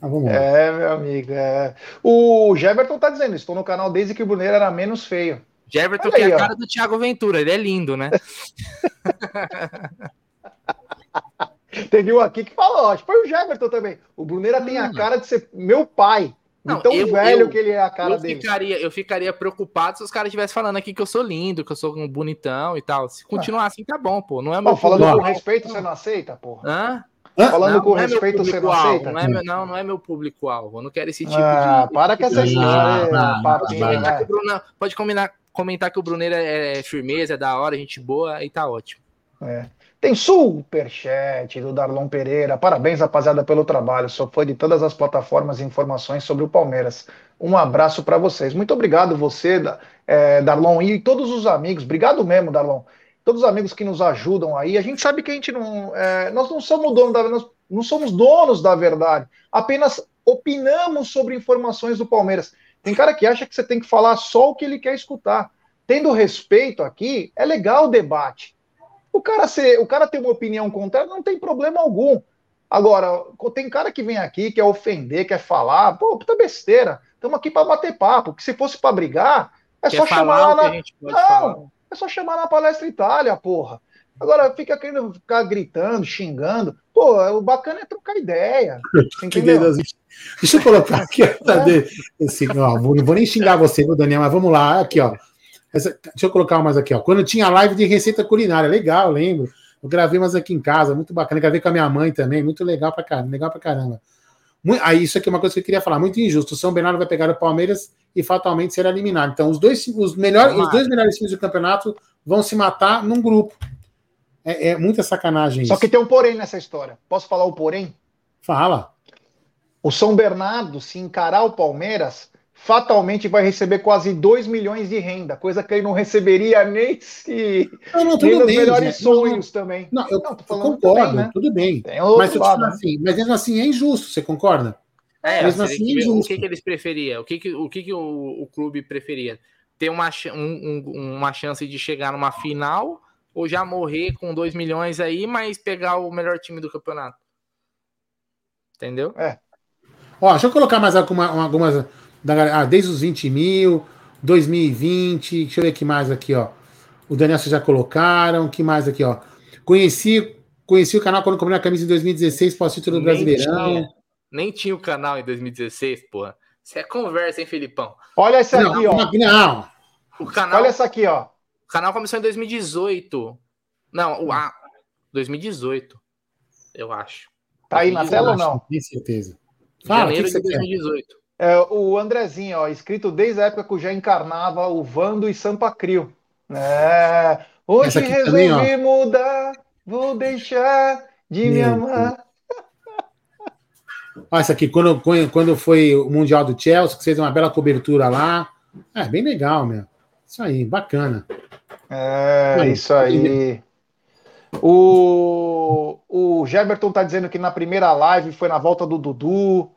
vamos lá. É, meu amigo. É. O Jeverton tá dizendo, estou no canal desde que o Bruneiro era menos feio. Jeverton que é a cara do Thiago Ventura, ele é lindo, né? Teve um aqui que falou, acho que foi o Jeverton também. O Bruneira tem a hum. cara de ser meu pai. Não, tão eu, velho eu, que ele é a cara eu dele. Ficaria, eu ficaria preocupado se os caras estivessem falando aqui que eu sou lindo, que eu sou um bonitão e tal. Se continuar assim, tá bom, pô. Não é meu Falando com respeito, você não aceita, pô? Hã? Falando não, com não é respeito, é você não aceita? Não é meu, não, não é meu público-alvo. Eu não quero esse tipo ah, de. Para com essa história. Pode comentar, comentar que o Bruneiro é firmeza, é da hora, gente boa e tá ótimo. É. Tem superchat do Darlon Pereira. Parabéns, rapaziada, pelo trabalho. Sou fã de todas as plataformas e informações sobre o Palmeiras. Um abraço para vocês. Muito obrigado, você, é, Darlon, e todos os amigos. Obrigado mesmo, Darlon. Todos os amigos que nos ajudam aí. A gente sabe que a gente não. É, nós não somos da nós não somos donos da verdade. Apenas opinamos sobre informações do Palmeiras. Tem cara que acha que você tem que falar só o que ele quer escutar. Tendo respeito aqui, é legal o debate. O cara, ser, o cara ter uma opinião contrária não tem problema algum. Agora, tem cara que vem aqui, quer ofender, quer falar, pô, puta besteira. Estamos aqui para bater papo, que se fosse para brigar, é quer só chamar lá na. Não, falar. é só chamar na palestra Itália, porra. Agora fica querendo ficar gritando, xingando. Pô, o bacana é trocar ideia. Entendeu? Deixa eu colocar aqui. É. Assim, não vou nem xingar você, Daniel, mas vamos lá. Aqui, ó. Essa, deixa eu colocar mais aqui, ó. Quando tinha live de receita culinária, legal, lembro. Eu gravei umas aqui em casa, muito bacana. Gravei com a minha mãe também, muito legal pra caramba. Legal pra caramba. Aí, isso aqui é uma coisa que eu queria falar, muito injusto. O São Bernardo vai pegar o Palmeiras e fatalmente será eliminado. Então, os dois, os melhores, os dois melhores times do campeonato vão se matar num grupo. É, é muita sacanagem Só isso. que tem um porém nessa história. Posso falar o porém? Fala. O São Bernardo, se encarar o Palmeiras, fatalmente vai receber quase 2 milhões de renda, coisa que ele não receberia nem se não, não, nem nos bem, melhores sonhos não, também. Não, eu, não, eu concordo, bem, né? tudo bem. Mas, lado, né? assim, mas mesmo assim é injusto, você concorda? É, mesmo assim, é injusto. O que, que eles preferiam? O que, que, o, que, que o, o clube preferia? Ter uma, um, um, uma chance de chegar numa final ou já morrer com 2 milhões aí, mas pegar o melhor time do campeonato? Entendeu? É. Ó, deixa eu colocar mais alguma, algumas. Da, ah, desde os 20 mil, 2020. Deixa eu ver que mais aqui, ó. O Daniel vocês já colocaram. que mais aqui, ó? Conheci, conheci o canal quando comprei a camisa em 2016, pós-título do Brasileirão. Tinha, nem tinha o canal em 2016, porra. Isso é conversa, hein, Filipão? Olha essa aqui, ó. Não. O canal, Olha essa aqui, ó. O canal começou em 2018. Não, o a 2018, eu acho. Tá aí na tela ou não? Com certeza. Fala, Janeiro que que de 2018. É, o Andrezinho, ó, escrito desde a época que eu já encarnava o Vando e Sampa Crio. É, hoje resolvi também, mudar, vou deixar de Meu me amar. Olha essa aqui, quando, quando foi o Mundial do Chelsea, que fez uma bela cobertura lá. É, bem legal, meu. Isso aí, bacana. É, aí, isso aí. O, o Geberton tá dizendo que na primeira live foi na volta do Dudu.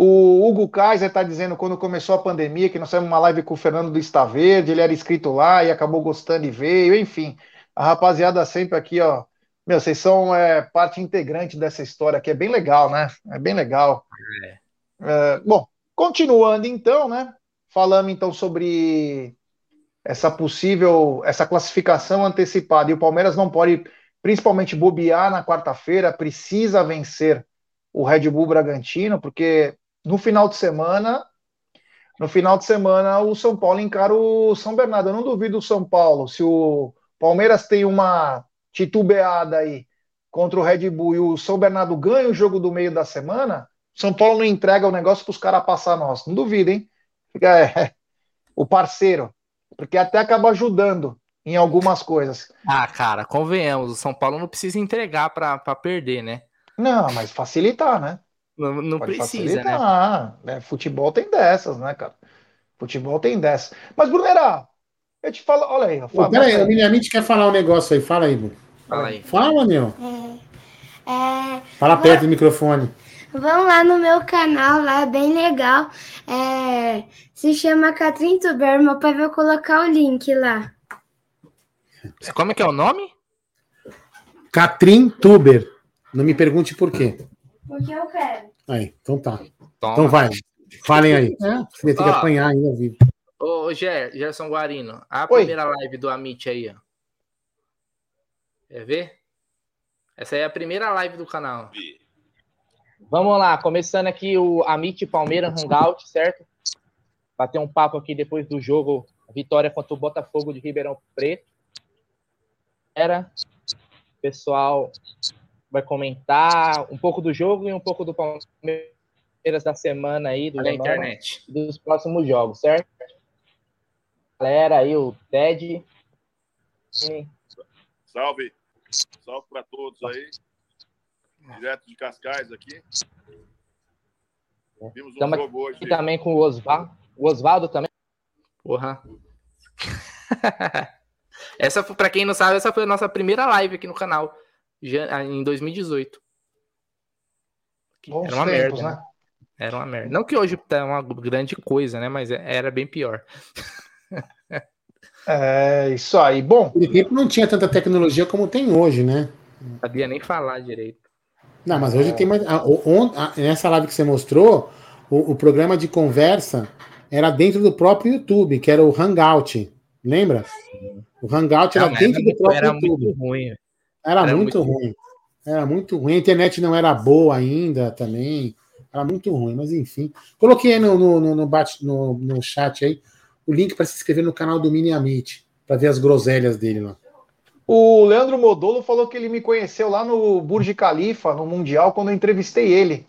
O Hugo Kaiser tá dizendo quando começou a pandemia que nós fizemos uma live com o Fernando do Verde, ele era inscrito lá e acabou gostando e veio, enfim. A rapaziada sempre aqui, ó. Meu, vocês são é, parte integrante dessa história que é bem legal, né? É bem legal. É. É, bom, continuando então, né? Falando então sobre essa possível, essa classificação antecipada. E o Palmeiras não pode principalmente bobear na quarta-feira, precisa vencer o Red Bull Bragantino, porque no final de semana, no final de semana o São Paulo encara o São Bernardo. Eu não duvido o São Paulo, se o Palmeiras tem uma titubeada aí contra o Red Bull e o São Bernardo ganha o jogo do meio da semana, São Paulo não entrega o negócio para os caras passar nós. Não duvido, hein? Fica, é, o parceiro, porque até acaba ajudando em algumas coisas. Ah, cara, convenhamos, o São Paulo não precisa entregar para perder, né? Não, mas facilitar, né? Não, não precisa, facilitar. né? É, futebol tem dessas, né, cara? Futebol tem dessas. Mas, Brunera, eu te falo, olha aí. Fala, peraí, o Minhamite quer falar um negócio aí. Fala aí, Bu. Fala aí. Fala, meu. É, é, Fala perto do microfone. Vão lá no meu canal, lá é bem legal. É, se chama Catrin Tuber, meu pai vai colocar o link lá. Como é que é o nome? Catrin Tuber. Não me pergunte por quê. Porque eu quero. Aí, então tá. Toma. Então vai. Falem aí. É, você tem que apanhar ainda, vivo. Ô, Ger, Gerson Guarino, a Oi. primeira live do Amit aí, ó. Quer ver? Essa aí é a primeira live do canal. Vamos lá, começando aqui o Amit Palmeiras Hangout, certo? Bater um papo aqui depois do jogo, vitória contra o Botafogo de Ribeirão Preto. Era, pessoal vai comentar um pouco do jogo e um pouco do Palmeiras da semana aí, do da internet, dos próximos jogos, certo? Galera aí, o Ted. Salve. Salve para todos aí. Direto de Cascais aqui. Vimos um Estamos jogo hoje. E também com o Osvaldo. O Osvaldo também. Porra. essa, para quem não sabe, essa foi a nossa primeira live aqui no canal em 2018. Bons era uma tempos, merda, né? né? Era uma merda. Não que hoje é uma grande coisa, né? Mas era bem pior. é isso aí. Bom. Naquele tempo não tinha tanta tecnologia como tem hoje, né? Não sabia nem falar direito. Não, mas hoje é. tem mais. nessa live que você mostrou, o, o, programa de conversa era dentro do próprio YouTube, que era o Hangout. Lembra? O Hangout não, era dentro do próprio era YouTube. Muito ruim. Era, era muito, muito ruim. Era muito ruim. A internet não era boa ainda também. Era muito ruim, mas enfim. Coloquei aí no, no, no, bate, no, no chat aí o link para se inscrever no canal do Mini Amit, para ver as groselhas dele lá. O Leandro Modolo falou que ele me conheceu lá no Burj Khalifa, no Mundial, quando eu entrevistei ele.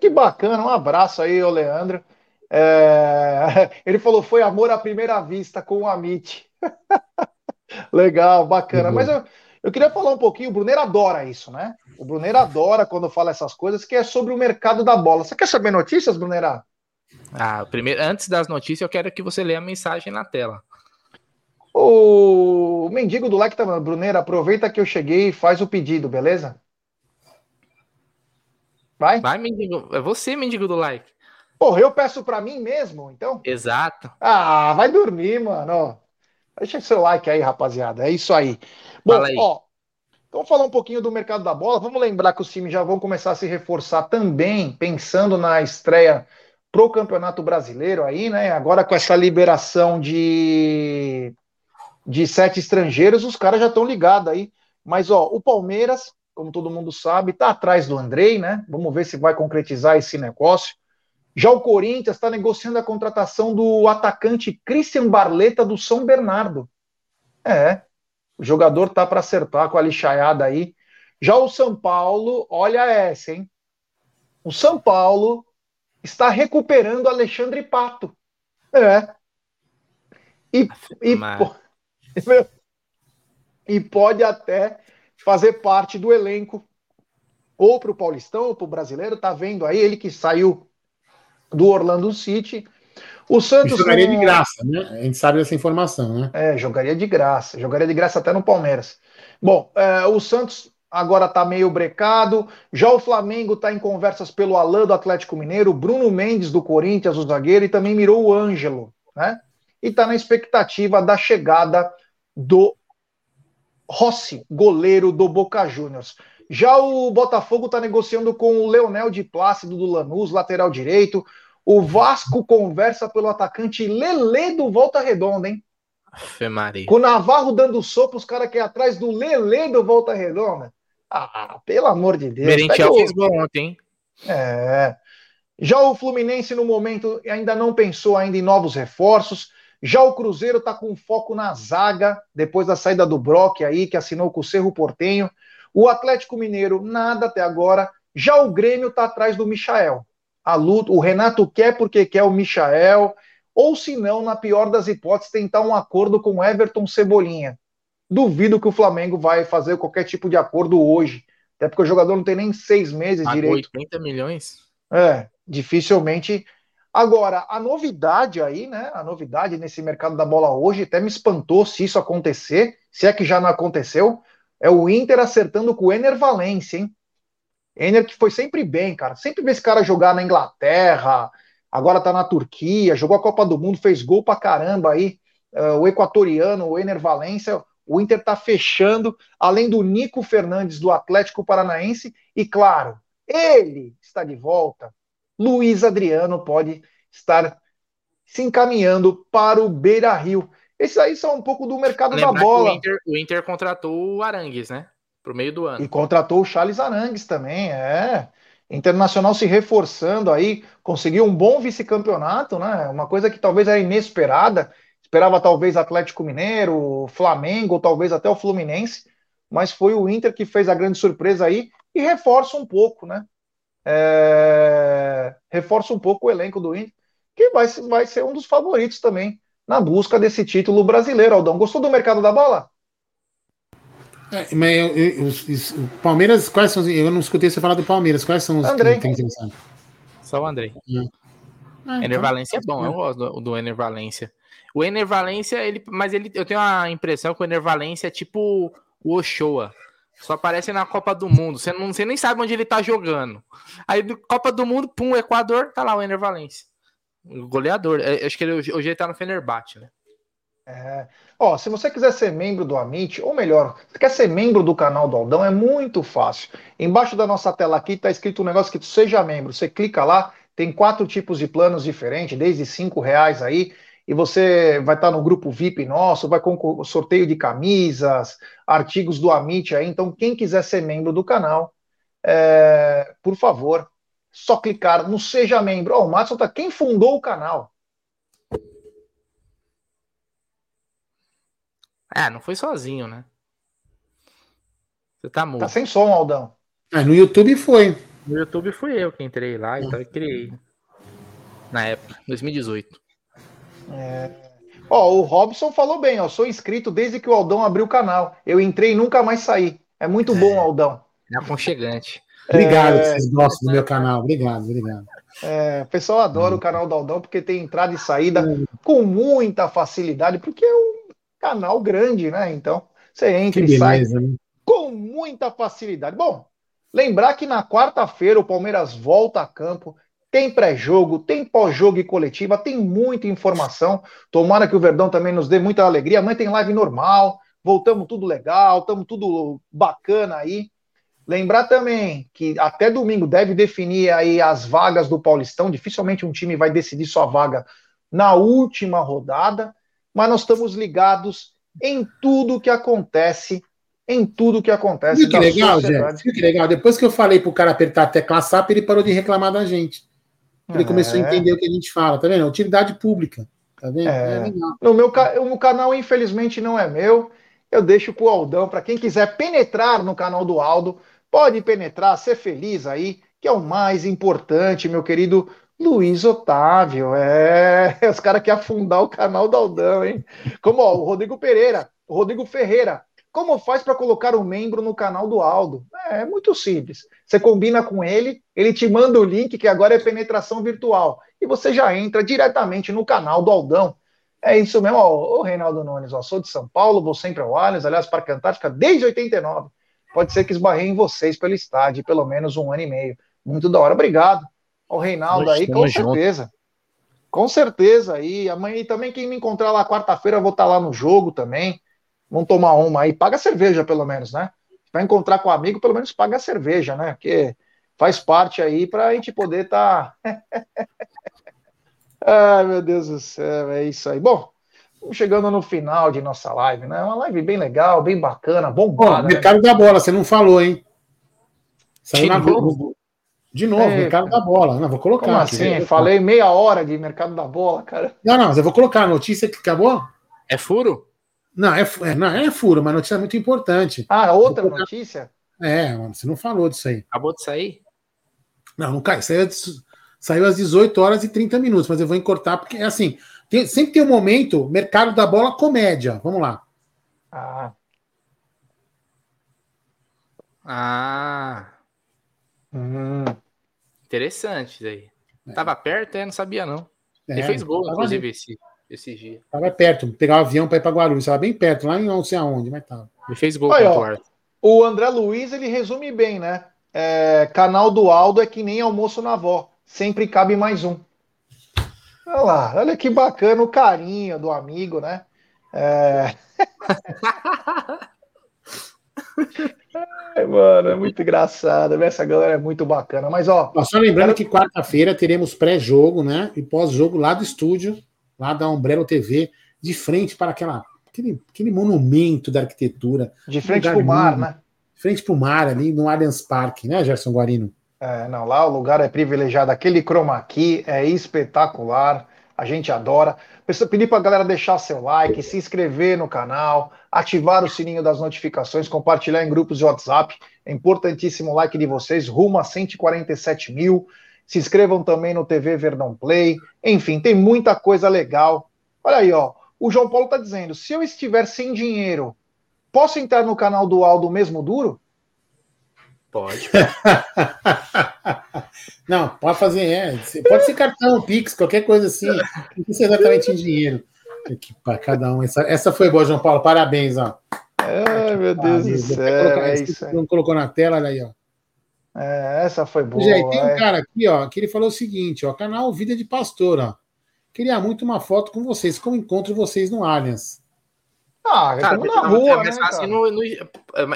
Que bacana, um abraço aí, ô Leandro. É... Ele falou: foi amor à primeira vista com o Amit. Legal, bacana. Mas eu, eu queria falar um pouquinho, o Bruneiro adora isso, né? O Bruneiro adora quando fala essas coisas, que é sobre o mercado da bola. Você quer saber notícias, Bruneira? Ah, primeiro, antes das notícias, eu quero que você leia a mensagem na tela. O mendigo do like tá Bruneira, aproveita que eu cheguei e faz o pedido, beleza? Vai? Vai, mendigo. É você, mendigo do like. Porra, eu peço para mim mesmo, então? Exato. Ah, vai dormir, mano. Deixa seu like aí, rapaziada. É isso aí. Bom, ó, vamos falar um pouquinho do mercado da bola. Vamos lembrar que os times já vão começar a se reforçar também, pensando na estreia pro Campeonato Brasileiro aí, né? Agora com essa liberação de, de sete estrangeiros, os caras já estão ligados aí. Mas, ó, o Palmeiras, como todo mundo sabe, tá atrás do Andrei, né? Vamos ver se vai concretizar esse negócio. Já o Corinthians está negociando a contratação do atacante Christian Barleta do São Bernardo. É, o jogador tá para acertar com a lixaiada aí. Já o São Paulo, olha essa, hein? O São Paulo está recuperando Alexandre Pato. É. E, e, e pode até fazer parte do elenco ou para o Paulistão ou para o Brasileiro. Tá vendo aí ele que saiu do Orlando City. O Santos. jogaria com... de graça, né? A gente sabe dessa informação, né? É, jogaria de graça. Jogaria de graça até no Palmeiras. Bom, é, o Santos agora está meio brecado. Já o Flamengo está em conversas pelo Alain do Atlético Mineiro, Bruno Mendes do Corinthians, o zagueiro, e também mirou o Ângelo, né? E está na expectativa da chegada do Rossi, goleiro do Boca Juniors. Já o Botafogo está negociando com o Leonel de Plácido do Lanús, lateral direito. O Vasco conversa pelo atacante Lele do Volta Redonda, hein? Maria. Com o Navarro dando sopa, os caras que é atrás do Lele do Volta Redonda. Ah, pelo amor de Deus. Merentiel fez gol ontem, hein? É. Já o Fluminense, no momento, ainda não pensou ainda em novos reforços. Já o Cruzeiro está com foco na zaga, depois da saída do Brock aí, que assinou com o Cerro Portenho. O Atlético Mineiro, nada até agora. Já o Grêmio está atrás do Michael. A luta, o Renato quer porque quer o Michael, ou se não, na pior das hipóteses, tentar um acordo com Everton Cebolinha. Duvido que o Flamengo vai fazer qualquer tipo de acordo hoje. Até porque o jogador não tem nem seis meses Pagou direito. 80 milhões? É, dificilmente. Agora, a novidade aí, né? A novidade nesse mercado da bola hoje, até me espantou se isso acontecer, se é que já não aconteceu, é o Inter acertando com o Ener Valencia, hein? Ener que foi sempre bem, cara. Sempre vê esse cara jogar na Inglaterra, agora tá na Turquia, jogou a Copa do Mundo, fez gol pra caramba aí. Uh, o equatoriano, o Ener Valencia, o Inter tá fechando, além do Nico Fernandes do Atlético Paranaense, e claro, ele está de volta. Luiz Adriano pode estar se encaminhando para o Beira Rio. Esses aí são um pouco do mercado da bola. O Inter, o Inter, contratou o Arangues, né? Pro meio do ano. E contratou o Charles Arangues também, é. Internacional se reforçando aí, conseguiu um bom vice-campeonato, né? Uma coisa que talvez era inesperada. Esperava talvez Atlético Mineiro, Flamengo, talvez até o Fluminense, mas foi o Inter que fez a grande surpresa aí e reforça um pouco, né? É... Reforça um pouco o elenco do Inter, que vai, vai ser um dos favoritos também na busca desse título brasileiro. Aldão, gostou do mercado da bola? É, mas eu, eu, eu, o Palmeiras, quais são? Eu não escutei você falar do Palmeiras. Quais são os Andrei. que tem interessado? Só o André. Hum. Ah, Ener então, Valência é bom, eu gosto do, do Ener Valência. O Ener Valência, ele, mas ele, eu tenho a impressão que o Ener Valência é tipo o Ochoa. Só aparece na Copa do Mundo. Você, não, você nem sabe onde ele tá jogando. Aí, Copa do Mundo, pum, Equador, tá lá o Ener Valência. Goleador. É, acho que ele, hoje ele tá no Fenerbahçe, né? É. Ó, se você quiser ser membro do Amit, ou melhor, você quer ser membro do canal do Aldão, é muito fácil. Embaixo da nossa tela aqui está escrito um negócio que seja membro. Você clica lá, tem quatro tipos de planos diferentes, desde cinco reais aí. e você vai estar no grupo VIP nosso, vai com sorteio de camisas, artigos do Amit aí. Então, quem quiser ser membro do canal, é, por favor, só clicar no Seja Membro. Ó, o Matson tá. Quem fundou o canal? É, não foi sozinho, né? Você tá mudo. Tá sem som, Aldão. Ah, no YouTube foi. No YouTube fui eu que entrei lá, então eu criei. Na época, 2018. É. Ó, o Robson falou bem, ó. Sou inscrito desde que o Aldão abriu o canal. Eu entrei e nunca mais saí. É muito bom, é. Aldão. É aconchegante. Obrigado, é... vocês gostam do meu canal. Obrigado, obrigado. É, o pessoal adora o canal do Aldão porque tem entrada e saída com muita facilidade, porque é um canal grande, né? Então, você entra que e beleza, sai né? com muita facilidade. Bom, lembrar que na quarta-feira o Palmeiras volta a campo tem pré-jogo, tem pós-jogo e coletiva, tem muita informação. Tomara que o Verdão também nos dê muita alegria. Amanhã tem live normal, voltamos tudo legal, estamos tudo bacana aí. Lembrar também que até domingo deve definir aí as vagas do Paulistão. Dificilmente um time vai decidir sua vaga na última rodada, mas nós estamos ligados em tudo que acontece em tudo que acontece. Que legal, gente. Que legal. Depois que eu falei pro cara apertar a tecla SAP, ele parou de reclamar da gente. Ele é. começou a entender o que a gente fala, tá vendo? Utilidade pública. Tá vendo? É. É no meu o canal, infelizmente, não é meu. Eu deixo pro Aldão, para quem quiser penetrar no canal do Aldo, pode penetrar, ser feliz aí, que é o mais importante, meu querido Luiz Otávio. É, os caras querem afundar o canal do Aldão, hein? Como ó, o Rodrigo Pereira, o Rodrigo Ferreira. Como faz para colocar um membro no canal do Aldo? É, é, muito simples. Você combina com ele, ele te manda o link, que agora é penetração virtual, e você já entra diretamente no canal do Aldão. É isso mesmo, ó, ô Reinaldo Nunes, ó, sou de São Paulo, vou sempre ao Allianz, aliás, para Antártica desde 89. Pode ser que esbarrei em vocês pelo estádio, pelo menos um ano e meio. Muito da hora, obrigado. O Reinaldo aí, com certeza. Junto. Com certeza aí. Amanhã também, quem me encontrar lá quarta-feira, eu vou estar lá no jogo também. Vamos tomar uma aí. Paga cerveja, pelo menos, né? Vai encontrar com um amigo, pelo menos paga a cerveja, né? Porque faz parte aí para a gente poder estar. Tá... Ai, meu Deus do céu, é isso aí. Bom, chegando no final de nossa live, né? Uma live bem legal, bem bacana, bombada. Né? mercado né? da bola, você não falou, hein? Saiu na novo? De novo, é, mercado cara. da bola. Não, vou colocar. Como assim? Falei meia hora de mercado da bola, cara. Não, não, mas eu vou colocar a notícia que acabou. É furo? Não, é, é, não, é furo, mas notícia muito importante. Ah, outra colocar... notícia? É, mano, você não falou disso aí. Acabou de sair? Não, não cai. Saiu, saiu às 18 horas e 30 minutos, mas eu vou encortar porque é assim. Tem, sempre tem um momento, mercado da bola comédia. Vamos lá. Ah. Ah. Hum. Interessante isso aí. É. Tava perto, é, não sabia não. É, Ele fez gol, inclusive, esse, esse dia. Tava perto, pegar o avião para ir para Guarulhos, tava bem perto, lá em não sei aonde, mas tava. Ele fez gol ó, O André Luiz, ele resume bem, né? É, canal do Aldo é que nem almoço na avó, sempre cabe mais um. Olha lá, olha que bacana o carinho do amigo, né? É... Ai, mano, é muito engraçado. Essa galera é muito bacana. Mas, ó. Só lembrando que quarta-feira teremos pré-jogo, né? E pós-jogo lá do estúdio, lá da Umbrella TV, de frente para aquela, aquele, aquele monumento da arquitetura. De frente para o mar, né? De frente para o mar, ali no Allianz Parque, né, Gerson Guarino? É, não, lá o lugar é privilegiado. Aquele chroma key é espetacular. A gente adora. Pedir para a galera deixar seu like, se inscrever no canal, ativar o sininho das notificações, compartilhar em grupos de WhatsApp. É importantíssimo o like de vocês, rumo a 147 mil. Se inscrevam também no TV Verdão Play. Enfim, tem muita coisa legal. Olha aí, ó. O João Paulo está dizendo: se eu estiver sem dinheiro, posso entrar no canal do Aldo mesmo duro? Pode. não, pode fazer, é. Pode ser cartão, Pix, qualquer coisa assim. Não precisa exatamente em dinheiro. Para cada um. Essa, essa foi boa, João Paulo. Parabéns, ó. Ai, meu Deus do céu. É isso não colocou na tela, olha aí, ó. É, essa foi boa. Tem um é. cara aqui, ó, que ele falou o seguinte, ó, canal Vida de Pastor, ó. Queria muito uma foto com vocês, como encontro vocês no Allianz. Ah, cara, na rua, é mais né, fácil no, no,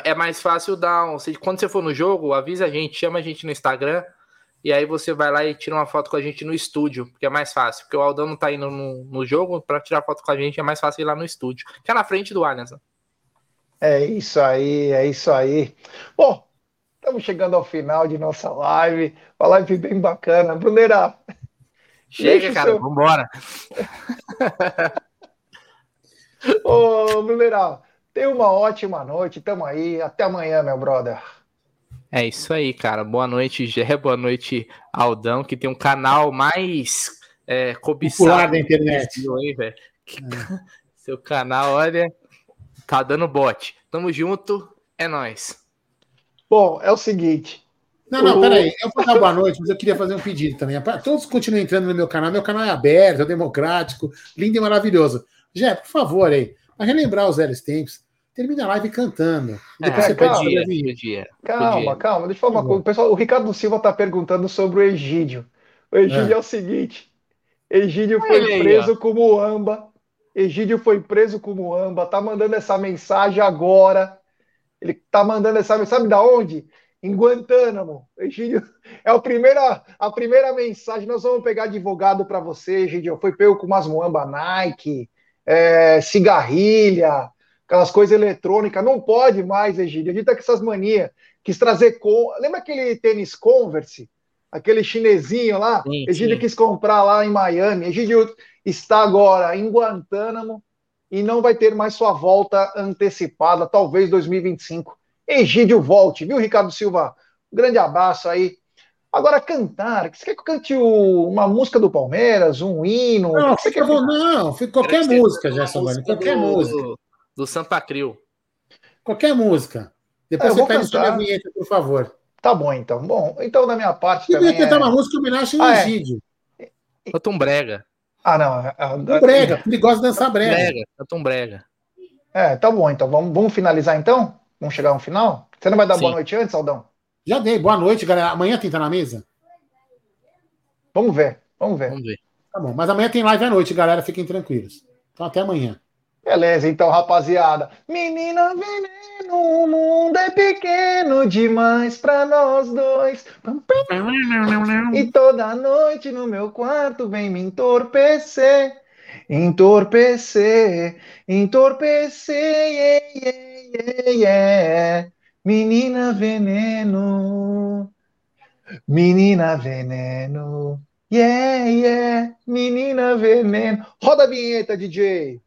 é mais fácil dar um, quando você for no jogo, avisa a gente, chama a gente no Instagram E aí você vai lá e tira uma foto com a gente no estúdio, porque é mais fácil. Porque o Aldão não tá indo no, no jogo, para tirar foto com a gente é mais fácil ir lá no estúdio. Que é na frente do Allianz. É isso aí, é isso aí. Bom, estamos chegando ao final de nossa live. Uma live bem bacana. Bruneira. Chega, cara, seu... vambora. Ô, Bruneira, tenha uma ótima noite. Tamo aí. Até amanhã, meu brother. É isso aí, cara. Boa noite, Gé. Boa noite, Aldão, que tem um canal mais é, cobiçado Popular da internet. Hein, velho? É. Seu canal, olha, tá dando bote. Tamo junto, é nós. Bom, é o seguinte. Não, não, peraí. Eu vou dar boa noite, mas eu queria fazer um pedido também. Todos continuem entrando no meu canal. Meu canal é aberto, é democrático, lindo e maravilhoso. Jé, por favor, aí, para relembrar os velhos tempos, termina a live cantando. Depois é, você calma, podia, podia, calma, podia. calma, deixa eu falar uma coisa. O, pessoal, o Ricardo Silva está perguntando sobre o Egídio. O Egídio é, é o seguinte: Egídio foi aí, preso ó. como amba. Egídio foi preso como amba. Tá mandando essa mensagem agora. Ele tá mandando essa mensagem, sabe da onde? Em Guantánamo. Egídio, é a primeira, a primeira mensagem. Nós vamos pegar advogado para você, Egídio. Foi pego com umas moamba Nike, é, cigarrilha, aquelas coisas eletrônicas, não pode mais, Egídio. A gente tá com essas manias. Quis trazer. Com... Lembra aquele tênis Converse? Aquele chinesinho lá? Sim, Egídio sim. quis comprar lá em Miami. Egídio está agora em Guantánamo e não vai ter mais sua volta antecipada, talvez 2025. Egídio volte, viu, Ricardo Silva? Um grande abraço aí. Agora, cantar, você quer que eu cante uma música do Palmeiras, um hino? Não, fica, não, qualquer música, Gerson qualquer música do Santa Cril. Qualquer música. Depois você pede sua vinheta, por favor. Tá bom, então. Bom, então da minha parte Eu também. cantar é... uma música em homenagem ao ah, Egídio. É. Canta um brega. Ah, não. É, é, um brega, ele gosta de dançar brega. brega. Canta um brega. É, tá bom, então. Vamos, vamos finalizar então? Vamos chegar ao final? Você não vai dar Sim. boa noite antes, Aldão? Já dei. Boa noite, galera. Amanhã tem tá na mesa? Vamos ver, vamos ver. Vamos ver. Tá bom, mas amanhã tem live à noite, galera. Fiquem tranquilos. Então até amanhã. Beleza, então, rapaziada. Menina veneno, o mundo é pequeno demais pra nós dois. E toda noite no meu quarto vem me entorpecer. Entorpecer, entorpecer, yeah, yeah, yeah, menina veneno, menina veneno, yeah, yeah, menina veneno. Roda a vinheta, DJ.